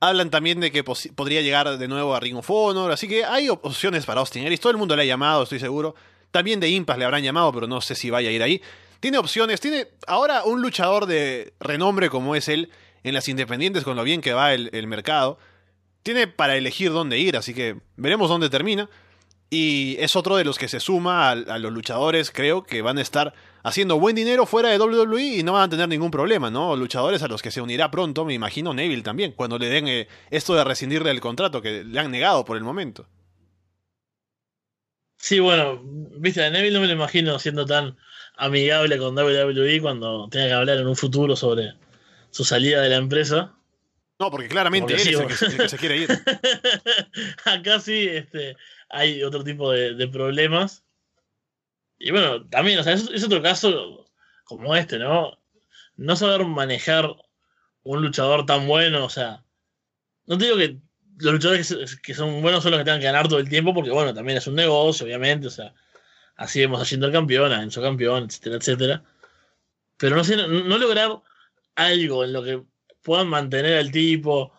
Hablan también de que podría llegar de nuevo a Ring of Honor, así que hay opciones para Austin Aries. Todo el mundo le ha llamado, estoy seguro. También de Impas le habrán llamado, pero no sé si vaya a ir ahí. Tiene opciones, tiene ahora un luchador de renombre como es él en las independientes con lo bien que va el, mercado. Tiene para elegir dónde ir, así que veremos dónde termina. Y es otro de los que se suma a, los luchadores, creo, que van a estar haciendo buen dinero fuera de WWE y no van a tener ningún problema, ¿no? Luchadores a los que se unirá pronto, me imagino Neville también, cuando le den eh, esto de rescindirle el contrato que le han negado por el momento. Sí, bueno, viste, a Neville no me lo imagino siendo tan amigable con WWE cuando tenga que hablar en un futuro sobre su salida de la empresa. No, porque claramente porque él sí, es el que, el que, se quiere ir. Acá sí este, hay otro tipo de, de, problemas. Y bueno, también, o sea, es, es, otro caso como este, ¿no? No saber manejar un luchador tan bueno, o sea, no te digo que los luchadores que, que son buenos son los que tengan que ganar todo el tiempo, porque bueno, también es un negocio, obviamente, o sea, así vemos haciendo el campeón, a Enzo campeón, etcétera, etcétera. Pero no no lograr algo en lo que puedan mantener al tipo,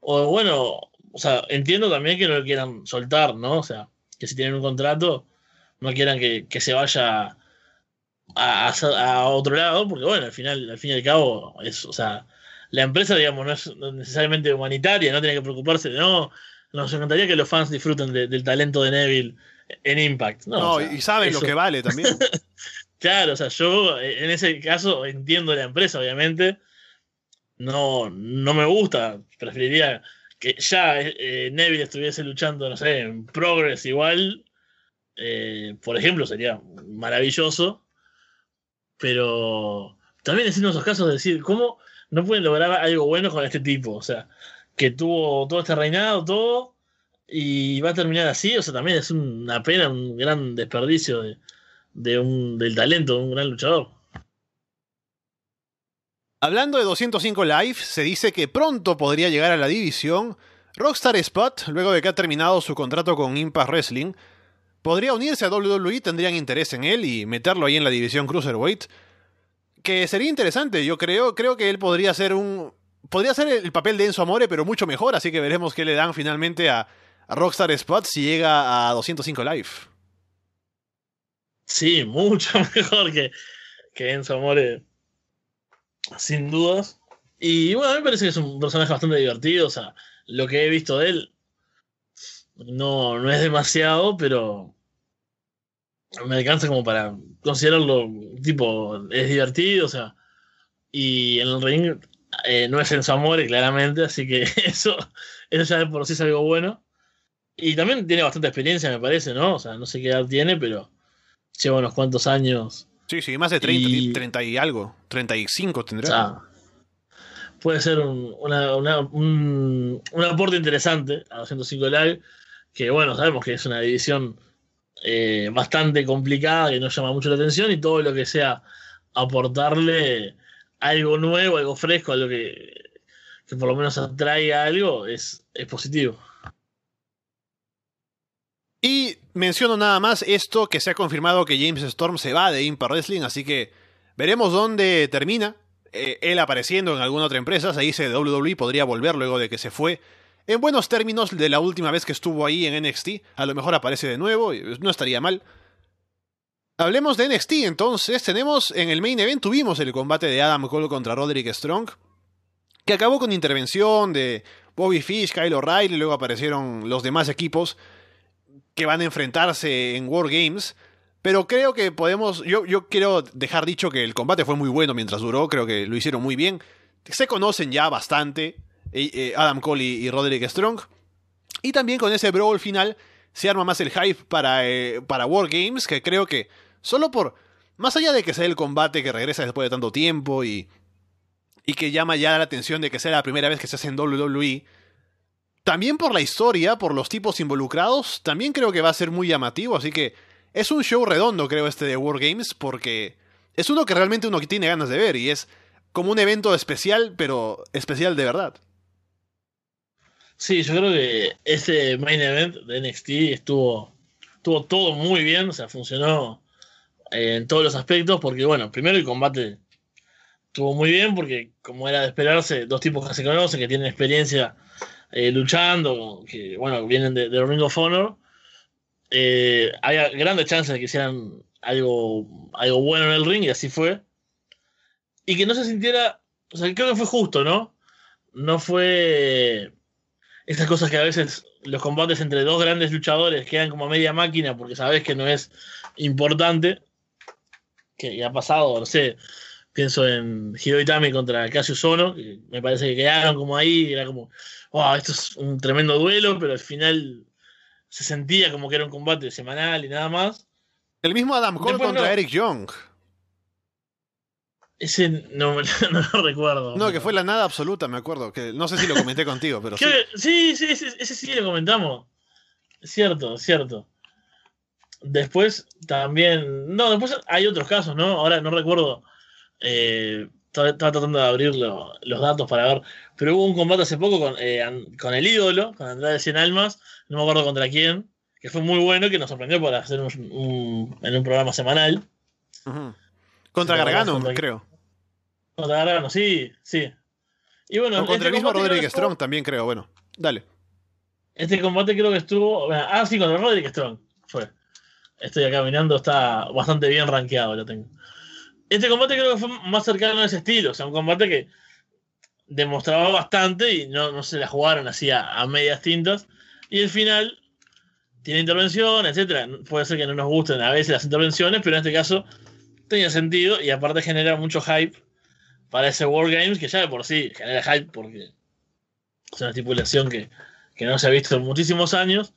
o bueno, o sea, entiendo también que no lo quieran soltar, ¿no? O sea, que si tienen un contrato, no quieran que, que se vaya a, a, a, otro lado, porque bueno, al final, al fin y al cabo, es, o sea, la empresa, digamos, no es necesariamente humanitaria, no tiene que preocuparse de, no, nos encantaría que los fans disfruten de, del talento de Neville en Impact. No, no o sea, y saben eso. lo que vale también. claro, o sea, yo en ese caso entiendo la empresa, obviamente. No, no me gusta, preferiría que ya eh, Neville estuviese luchando, no sé, en Progress igual, eh, por ejemplo, sería maravilloso. Pero también es uno de esos casos de decir, ¿cómo no pueden lograr algo bueno con este tipo? O sea, que tuvo todo este reinado, todo, y va a terminar así. O sea, también es una pena, un gran desperdicio de, un, del talento de un gran luchador. Hablando de 205 Live, se dice que pronto podría llegar a la división. Rockstar Spot, luego de que ha terminado su contrato con Impact Wrestling, podría unirse a WWE, tendrían interés en él y meterlo ahí en la división Cruiserweight. Que sería interesante, yo creo. Creo que él podría ser un. Podría ser el papel de Enzo Amore, pero mucho mejor, así que veremos qué le dan finalmente a, Rockstar Spot si llega a 205 Live. Sí, mucho mejor que, que Enzo Amore sin dudas. Y bueno, a mí me parece que es un personaje bastante divertido. O sea, lo que he visto de él no, no es demasiado, pero me alcanza como para considerarlo tipo, es divertido, o sea, y en el ring eh, no es en su amor, claramente, así que eso, eso ya de por sí es algo bueno. Y también tiene bastante experiencia, me parece, ¿no? O sea, no sé qué edad tiene, pero lleva unos cuantos años Sí, sí, más de 30 y, 30 y algo. 35 tendrá. Ah, puede ser un, una, una, un, un, aporte interesante a 205 Live, que bueno, sabemos que es una división eh, bastante complicada, que nos llama mucho la atención, y todo lo que sea aportarle algo nuevo, algo fresco, algo que, por lo menos atraiga algo, es, es positivo. Y menciono nada más esto que se ha confirmado que James Storm se va de Impact Wrestling, así que veremos dónde termina. Eh, él apareciendo en alguna otra empresa, se dice WWE podría volver luego de que se fue. En buenos términos de la última vez que estuvo ahí en NXT, a lo mejor aparece de nuevo, no estaría mal. Hablemos de NXT entonces, tenemos en el main event tuvimos el combate de Adam Cole contra Roderick Strong, que acabó con intervención de Bobby Fish, Kyle O'Reilly, luego aparecieron los demás equipos que van a enfrentarse en War Games. Pero creo que podemos. Yo, yo quiero dejar dicho que el combate fue muy bueno mientras duró. Creo que lo hicieron muy bien. Se conocen ya bastante. Eh, Adam Cole y, y, Roderick Strong. Y también con ese brawl final se arma más el hype para, eh, para War Games. Que creo que solo por. Más allá de que sea el combate que regresa después de tanto tiempo y. Y que llama ya la atención de que sea la primera vez que se hace en WWE también por la historia, por los tipos involucrados, también creo que va a ser muy llamativo, así que es un show redondo, creo, este de War Games, porque es uno que realmente uno tiene ganas de ver y es como un evento especial, pero especial de verdad. Sí, yo creo que ese main event de NXT estuvo, estuvo todo muy bien, o sea, funcionó en todos los aspectos, porque bueno, primero el combate estuvo muy bien, porque como era de esperarse, dos tipos que se conocen, que tienen experiencia eh, luchando, que bueno, vienen de, de, Ring of Honor. eh, había grandes chances de que hicieran algo, algo bueno en el ring y así fue. Y que no se sintiera, o sea, creo que fue justo, ¿no? No fue estas cosas que a veces los combates entre dos grandes luchadores quedan como media máquina porque sabes que no es importante. Que ya ha pasado, no sé, pienso en Hideo Itami contra Cassius Ono, que me parece que quedaron como ahí, era como, wow, esto es un tremendo duelo, pero al final se sentía como que era un combate semanal y nada más. El mismo Adam Cole Después contra no. Eric Young. Ese no, no lo recuerdo. No, que fue la nada absoluta, me acuerdo. Que no sé si lo comenté contigo, pero sí. Sí, sí, ese, ese sí lo comentamos. Cierto, cierto. Después también. No, después hay otros casos, ¿no? Ahora no recuerdo. Eh, estaba tratando de abrir lo- los datos para ver. Pero hubo un combate hace poco con, eh, con el ídolo, con Andrade 100 Almas. No me acuerdo contra quién. Que fue muy bueno, que nos sorprendió por hacer un, un- en un programa semanal. La Gargano, creo. Contra Gargano, sí, sí. Y bueno, contra este el mismo Roderick estuvo- Strong también, creo. Bueno, dale. Este combate creo que estuvo. Ah, sí, contra Roderick Strong. Fue. Estoy acá mirando, está bastante bien rankeado, lo tengo. Este combate creo que fue más cercano a ese estilo. O sea, un combate que demostraba bastante y no, no se la jugaron así a, a medias tintas. Y el final tiene intervención, etcétera. Puede ser que no nos gusten a veces las intervenciones, pero en este caso tenía sentido y aparte genera mucho hype para ese Wargames que ya de por sí genera hype porque es una estipulación que, que no se ha visto en muchísimos años.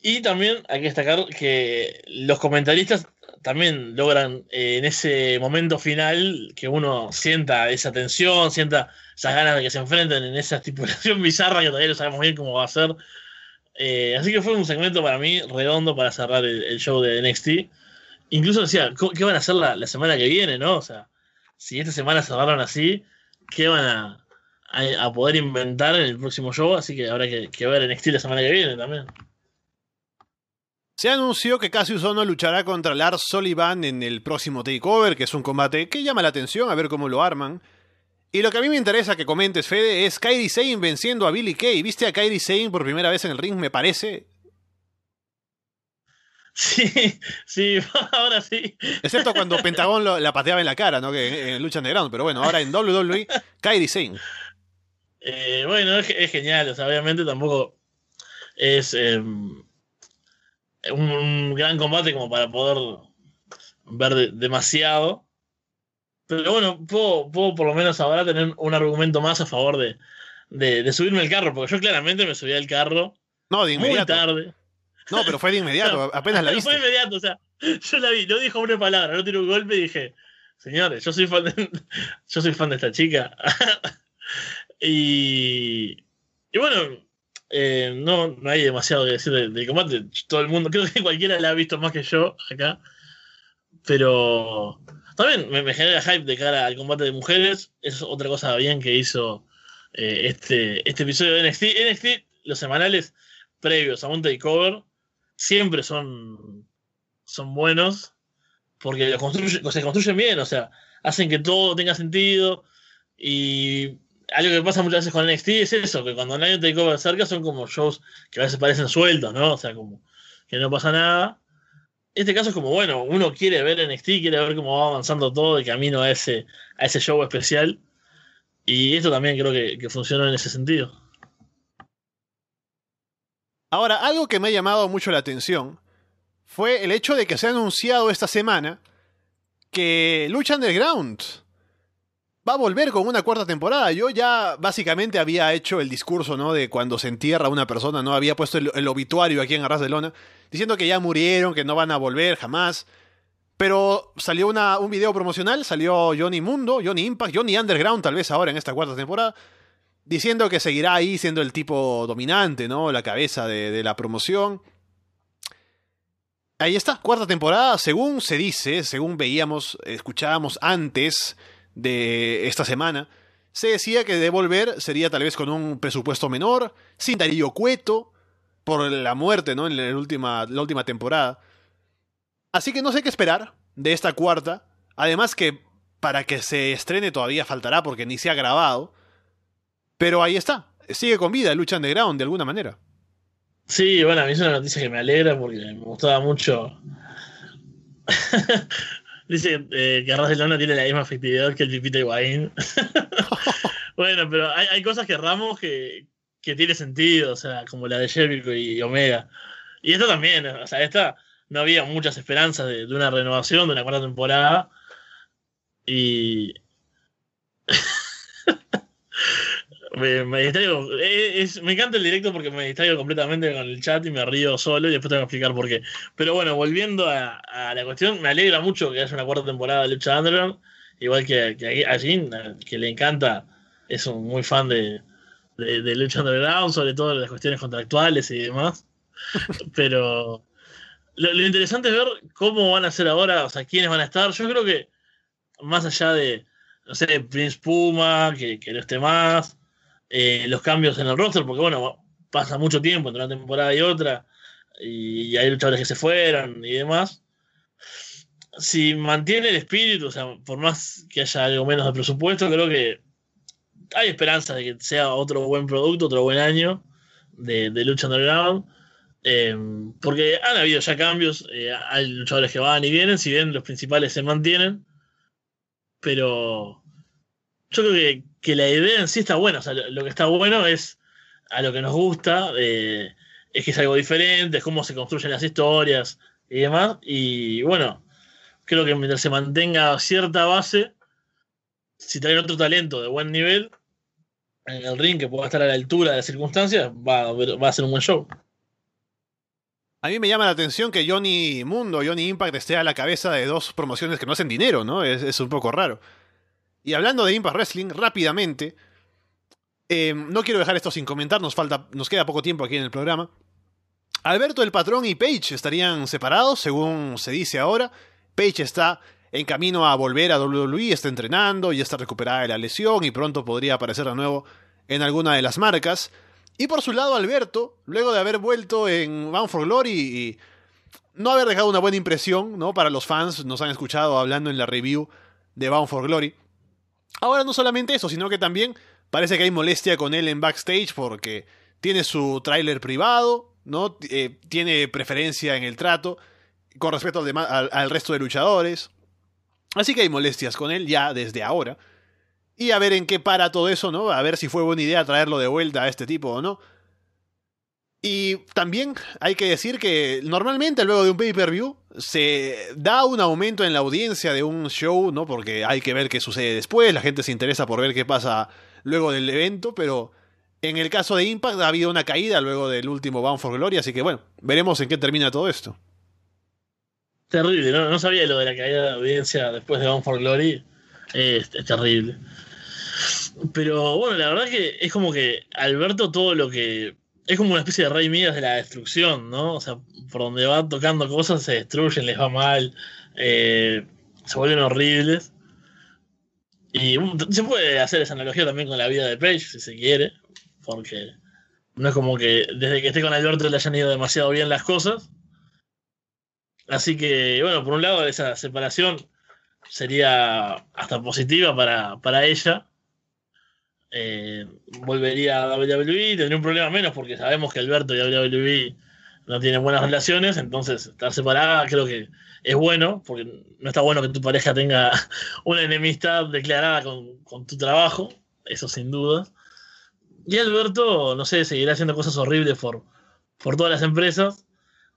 Y también hay que destacar que los comentaristas también logran eh, en ese momento final que uno sienta esa tensión, sienta esas ganas de que se enfrenten en esa estipulación bizarra que todavía no sabemos bien cómo va a ser. Eh, así que fue un segmento para mí redondo para cerrar el, el show de NXT. Incluso decía, ¿cómo- ¿qué van a hacer la, semana que viene? ¿no? O sea, si esta semana cerraron así, ¿qué van a, poder inventar en el próximo show? Así que habrá que, ver NXT la semana que viene también. Se anunció que Cassius Ono luchará contra Lars Sullivan en el próximo Takeover, que es un combate que llama la atención, a ver cómo lo arman. Y lo que a mí me interesa que comentes, Fede, es Kairi Sane venciendo a Billy Kay. ¿Viste a Kairi Sane por primera vez en el ring, me parece? Sí, sí, ahora sí. Excepto cuando Pentagón lo- la pateaba en la cara, ¿no? Que en, en Lucha Underground. Pero bueno, ahora en WWE, Kairi Sane. Eh, bueno, es, es genial. O sea, obviamente tampoco es eh, un, un gran combate como para poder ver de- demasiado. Pero bueno, puedo, puedo por lo menos ahora tener un argumento más a favor de, de, de subirme al carro, porque yo claramente me subí al carro No, de muy tarde. No, pero fue de inmediato, apenas la Fue viste. inmediato, o sea, yo la vi, no dijo una palabra, no tiró un golpe y dije, señores, yo soy fan de, yo soy fan de esta chica. y, y bueno, eh, no, no hay demasiado que decir del, del combate. Todo el mundo, creo que cualquiera la ha visto más que yo acá. Pero también me, me genera hype de cara al combate de mujeres. Es otra cosa bien que hizo eh, este, este episodio de NXT. NXT, los semanales previos a un takeover, siempre son, son buenos porque los construye- se construyen bien, o sea, hacen que todo tenga sentido y algo que pasa muchas veces con NXT es eso, que cuando hay un takeover cerca son como shows que a veces parecen sueltos, ¿no? O sea, como que no pasa nada. Este caso es como, bueno, uno quiere ver NXT, quiere ver cómo va avanzando todo de camino a ese, a ese show especial. Y esto también creo que, que funcionó en ese sentido. Ahora, algo que me ha llamado mucho la atención fue el hecho de que se ha anunciado esta semana que Lucha Underground va a volver con una cuarta temporada. Yo ya básicamente había hecho el discurso, ¿no? De cuando se entierra una persona, ¿no? Había puesto el, obituario aquí en Arras de Lona, diciendo que ya murieron, que no van a volver jamás. Pero salió un video promocional, salió Johnny Mundo, Johnny Impact, Johnny Underground tal vez ahora en esta cuarta temporada, diciendo que seguirá ahí siendo el tipo dominante, ¿no? La cabeza de, la promoción. Ahí está, cuarta temporada, según se dice, según veíamos, escuchábamos antes de esta semana, se decía que de volver sería tal vez con un presupuesto menor, sin Darío Cueto, por la muerte, ¿no? En la última, la última temporada. Así que no sé qué esperar de esta cuarta. Además que para que se estrene todavía faltará porque ni se ha grabado. Pero ahí está. Sigue con vida Lucha Underground de alguna manera. Sí, bueno, a mí es una noticia que me alegra porque me gustaba mucho. Dice eh, que Arras de Lona tiene la misma efectividad que el Pipita Higuaín. bueno, pero hay, hay, cosas que Ramos que, que tiene sentido, o sea, como la de Jericho y Omega. Y esta también, o sea, esta no había muchas esperanzas de, de una renovación, de una cuarta temporada. Y. me, distraigo. Es, me encanta el directo porque me distraigo completamente con el chat y me río solo y después tengo que explicar por qué. Pero bueno, volviendo a, la cuestión, me alegra mucho que haya una cuarta temporada de Lucha Underground. Igual que, que a Jin, que le encanta, es un muy fan de, de, de Lucha Underground, sobre todo las cuestiones contractuales y demás. Pero lo, lo, interesante es ver cómo van a ser ahora, o sea, quiénes van a estar. Yo creo que más allá de, no sé, Prince Puma, que, que no esté más, eh, los cambios en el roster, porque bueno, pasa mucho tiempo entre una temporada y otra, y, y hay luchadores que se fueron y demás. Si mantiene el espíritu, o sea, por más que haya algo menos de presupuesto, creo que hay esperanza de que sea otro buen producto, otro buen año de, de lucha underground. Eh, porque han habido ya cambios, eh, hay luchadores que van y vienen, si bien los principales se mantienen, pero yo creo que, que la idea en sí está buena, o sea, lo, que está bueno es a lo que nos gusta, eh, es que es algo diferente, es cómo se construyen las historias y demás, y bueno, creo que mientras se mantenga cierta base, si traen otro talento de buen nivel en el ring que pueda estar a la altura de las circunstancias, va, va a ser un buen show. A mí me llama la atención que Johnny Mundo, Johnny Impact esté a la cabeza de dos promociones que no hacen dinero, ¿no? Es un poco raro. Y hablando de Impact Wrestling, rápidamente, eh, no quiero dejar esto sin comentar, nos, falta, nos queda poco tiempo aquí en el programa. Alberto el Patrón y Page estarían separados, según se dice ahora. Page está en camino a volver a WWE, está entrenando, ya está recuperada de la lesión y pronto podría aparecer de nuevo en alguna de las marcas. Y por su lado, Alberto, luego de haber vuelto en Bound for Glory y no haber dejado una buena impresión, ¿no? Para los fans, nos han escuchado hablando en la review de Bound for Glory. Ahora no solamente eso, sino que también parece que hay molestia con él en backstage porque tiene su tráiler privado, ¿no? Eh, tiene preferencia en el trato con respecto al, al, al resto de luchadores. Así que hay molestias con él ya desde ahora. Y a ver en qué para todo eso, ¿no? A ver si fue buena idea traerlo de vuelta a este tipo o no. Y también hay que decir que normalmente luego de un pay-per-view se da un aumento en la audiencia de un show, ¿no? Porque hay que ver qué sucede después, la gente se interesa por ver qué pasa luego del evento, pero en el caso de Impact ha habido una caída luego del último Bound for Glory, así que bueno, veremos en qué termina todo esto. Terrible, no, no sabía lo de la caída de audiencia después de Bound for Glory. Es, es terrible. Pero bueno, la verdad que es como que Alberto todo lo que... Es como una especie de rey Midas de la destrucción, ¿no? O sea, por donde va tocando cosas se destruyen, les va mal, eh, se vuelven horribles. Y se puede hacer esa analogía también con la vida de Page, si se quiere, porque no es como que desde que esté con Alberto le hayan ido demasiado bien las cosas. Así que, bueno, por un lado, esa separación sería hasta positiva para, para ella. Eh, volvería a WWE, tendría un problema menos porque sabemos que Alberto y WWE no tienen buenas relaciones, entonces estar separada creo que es bueno, porque no está bueno que tu pareja tenga una enemistad declarada con, con tu trabajo, eso sin duda. Y Alberto, no sé, seguirá haciendo cosas horribles por, por todas las empresas,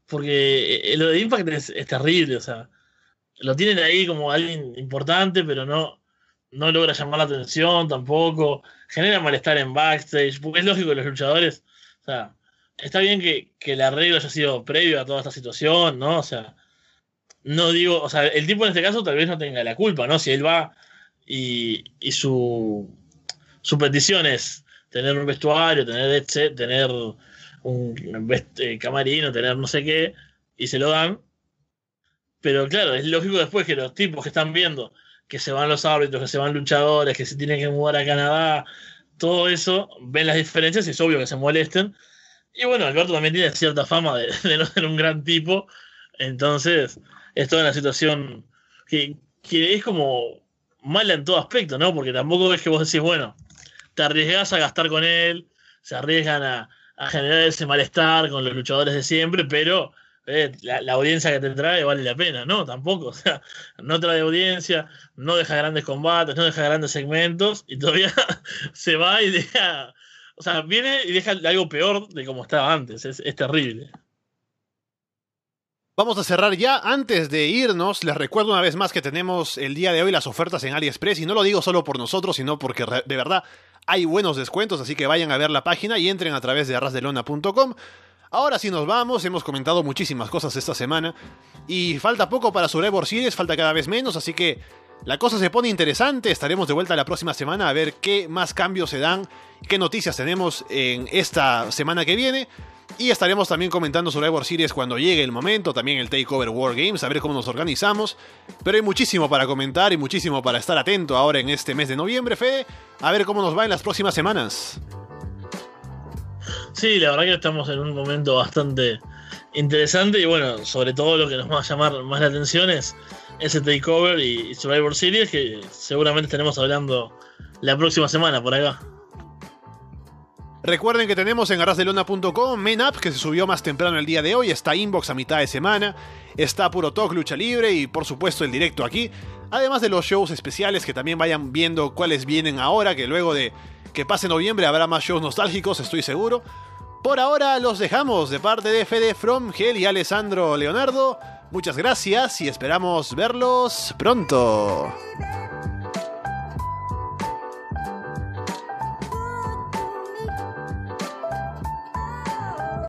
porque lo de Impact es, es terrible, o sea, lo tienen ahí como alguien importante, pero no, no logra llamar la atención tampoco, genera malestar en backstage, porque es lógico que los luchadores, o sea, está bien que, que el arreglo haya sido previo a toda esta situación, ¿no? O sea, no digo, o sea, el tipo en este caso tal vez no tenga la culpa, ¿no? Si él va y, y su, su petición es tener un vestuario, tener, tener un eh, camarino, tener no sé qué, y se lo dan. Pero claro, es lógico después que los tipos que están viendo que se van los árbitros, que se van luchadores, que se tienen que mudar a Canadá, todo eso, ven las diferencias y es obvio que se molesten. Y bueno, Alberto también tiene cierta fama de, no ser un gran tipo, entonces es toda una situación que, es como mala en todo aspecto, ¿no? Porque tampoco es que vos decís, bueno, te arriesgás a gastar con él, se arriesgan a generar ese malestar con los luchadores de siempre, pero eh, la, audiencia que te trae vale la pena, ¿no? Tampoco, o sea, no trae audiencia, no deja grandes combates, no deja grandes segmentos y todavía se va y deja, o sea, viene y deja algo peor de como estaba antes, es, es terrible. Vamos a cerrar ya. Antes de irnos, les recuerdo una vez más que tenemos el día de hoy las ofertas en AliExpress y no lo digo solo por nosotros, sino porque de verdad hay buenos descuentos, así que vayan a ver la página y entren a través de arrasdelona.com. Ahora sí nos vamos, hemos comentado muchísimas cosas esta semana y falta poco para Survivor Series, falta cada vez menos, así que la cosa se pone interesante, estaremos de vuelta la próxima semana a ver qué más cambios se dan, qué noticias tenemos en esta semana que viene. Y estaremos también comentando Survivor Series cuando llegue el momento, también el Takeover War Games, a ver cómo nos organizamos. Pero hay muchísimo para comentar y muchísimo para estar atento ahora en este mes de noviembre, Fede. A ver cómo nos va en las próximas semanas. Sí, la verdad que estamos en un momento bastante interesante y bueno, sobre todo lo que nos va a llamar más la atención es ese Takeover y Survivor Series que seguramente estaremos hablando la próxima semana por acá. Recuerden que tenemos en arrasdelona.com Main Up, que se subió más temprano el día de hoy, está Inbox a mitad de semana, está Puro Talk Lucha Libre y por supuesto el directo aquí, además de los shows especiales que también vayan viendo cuáles vienen ahora, que luego de que pase noviembre habrá más shows nostálgicos, estoy seguro. Por ahora los dejamos de parte de Fede From, Gel y Alessandro Leonardo. Muchas gracias y esperamos verlos pronto.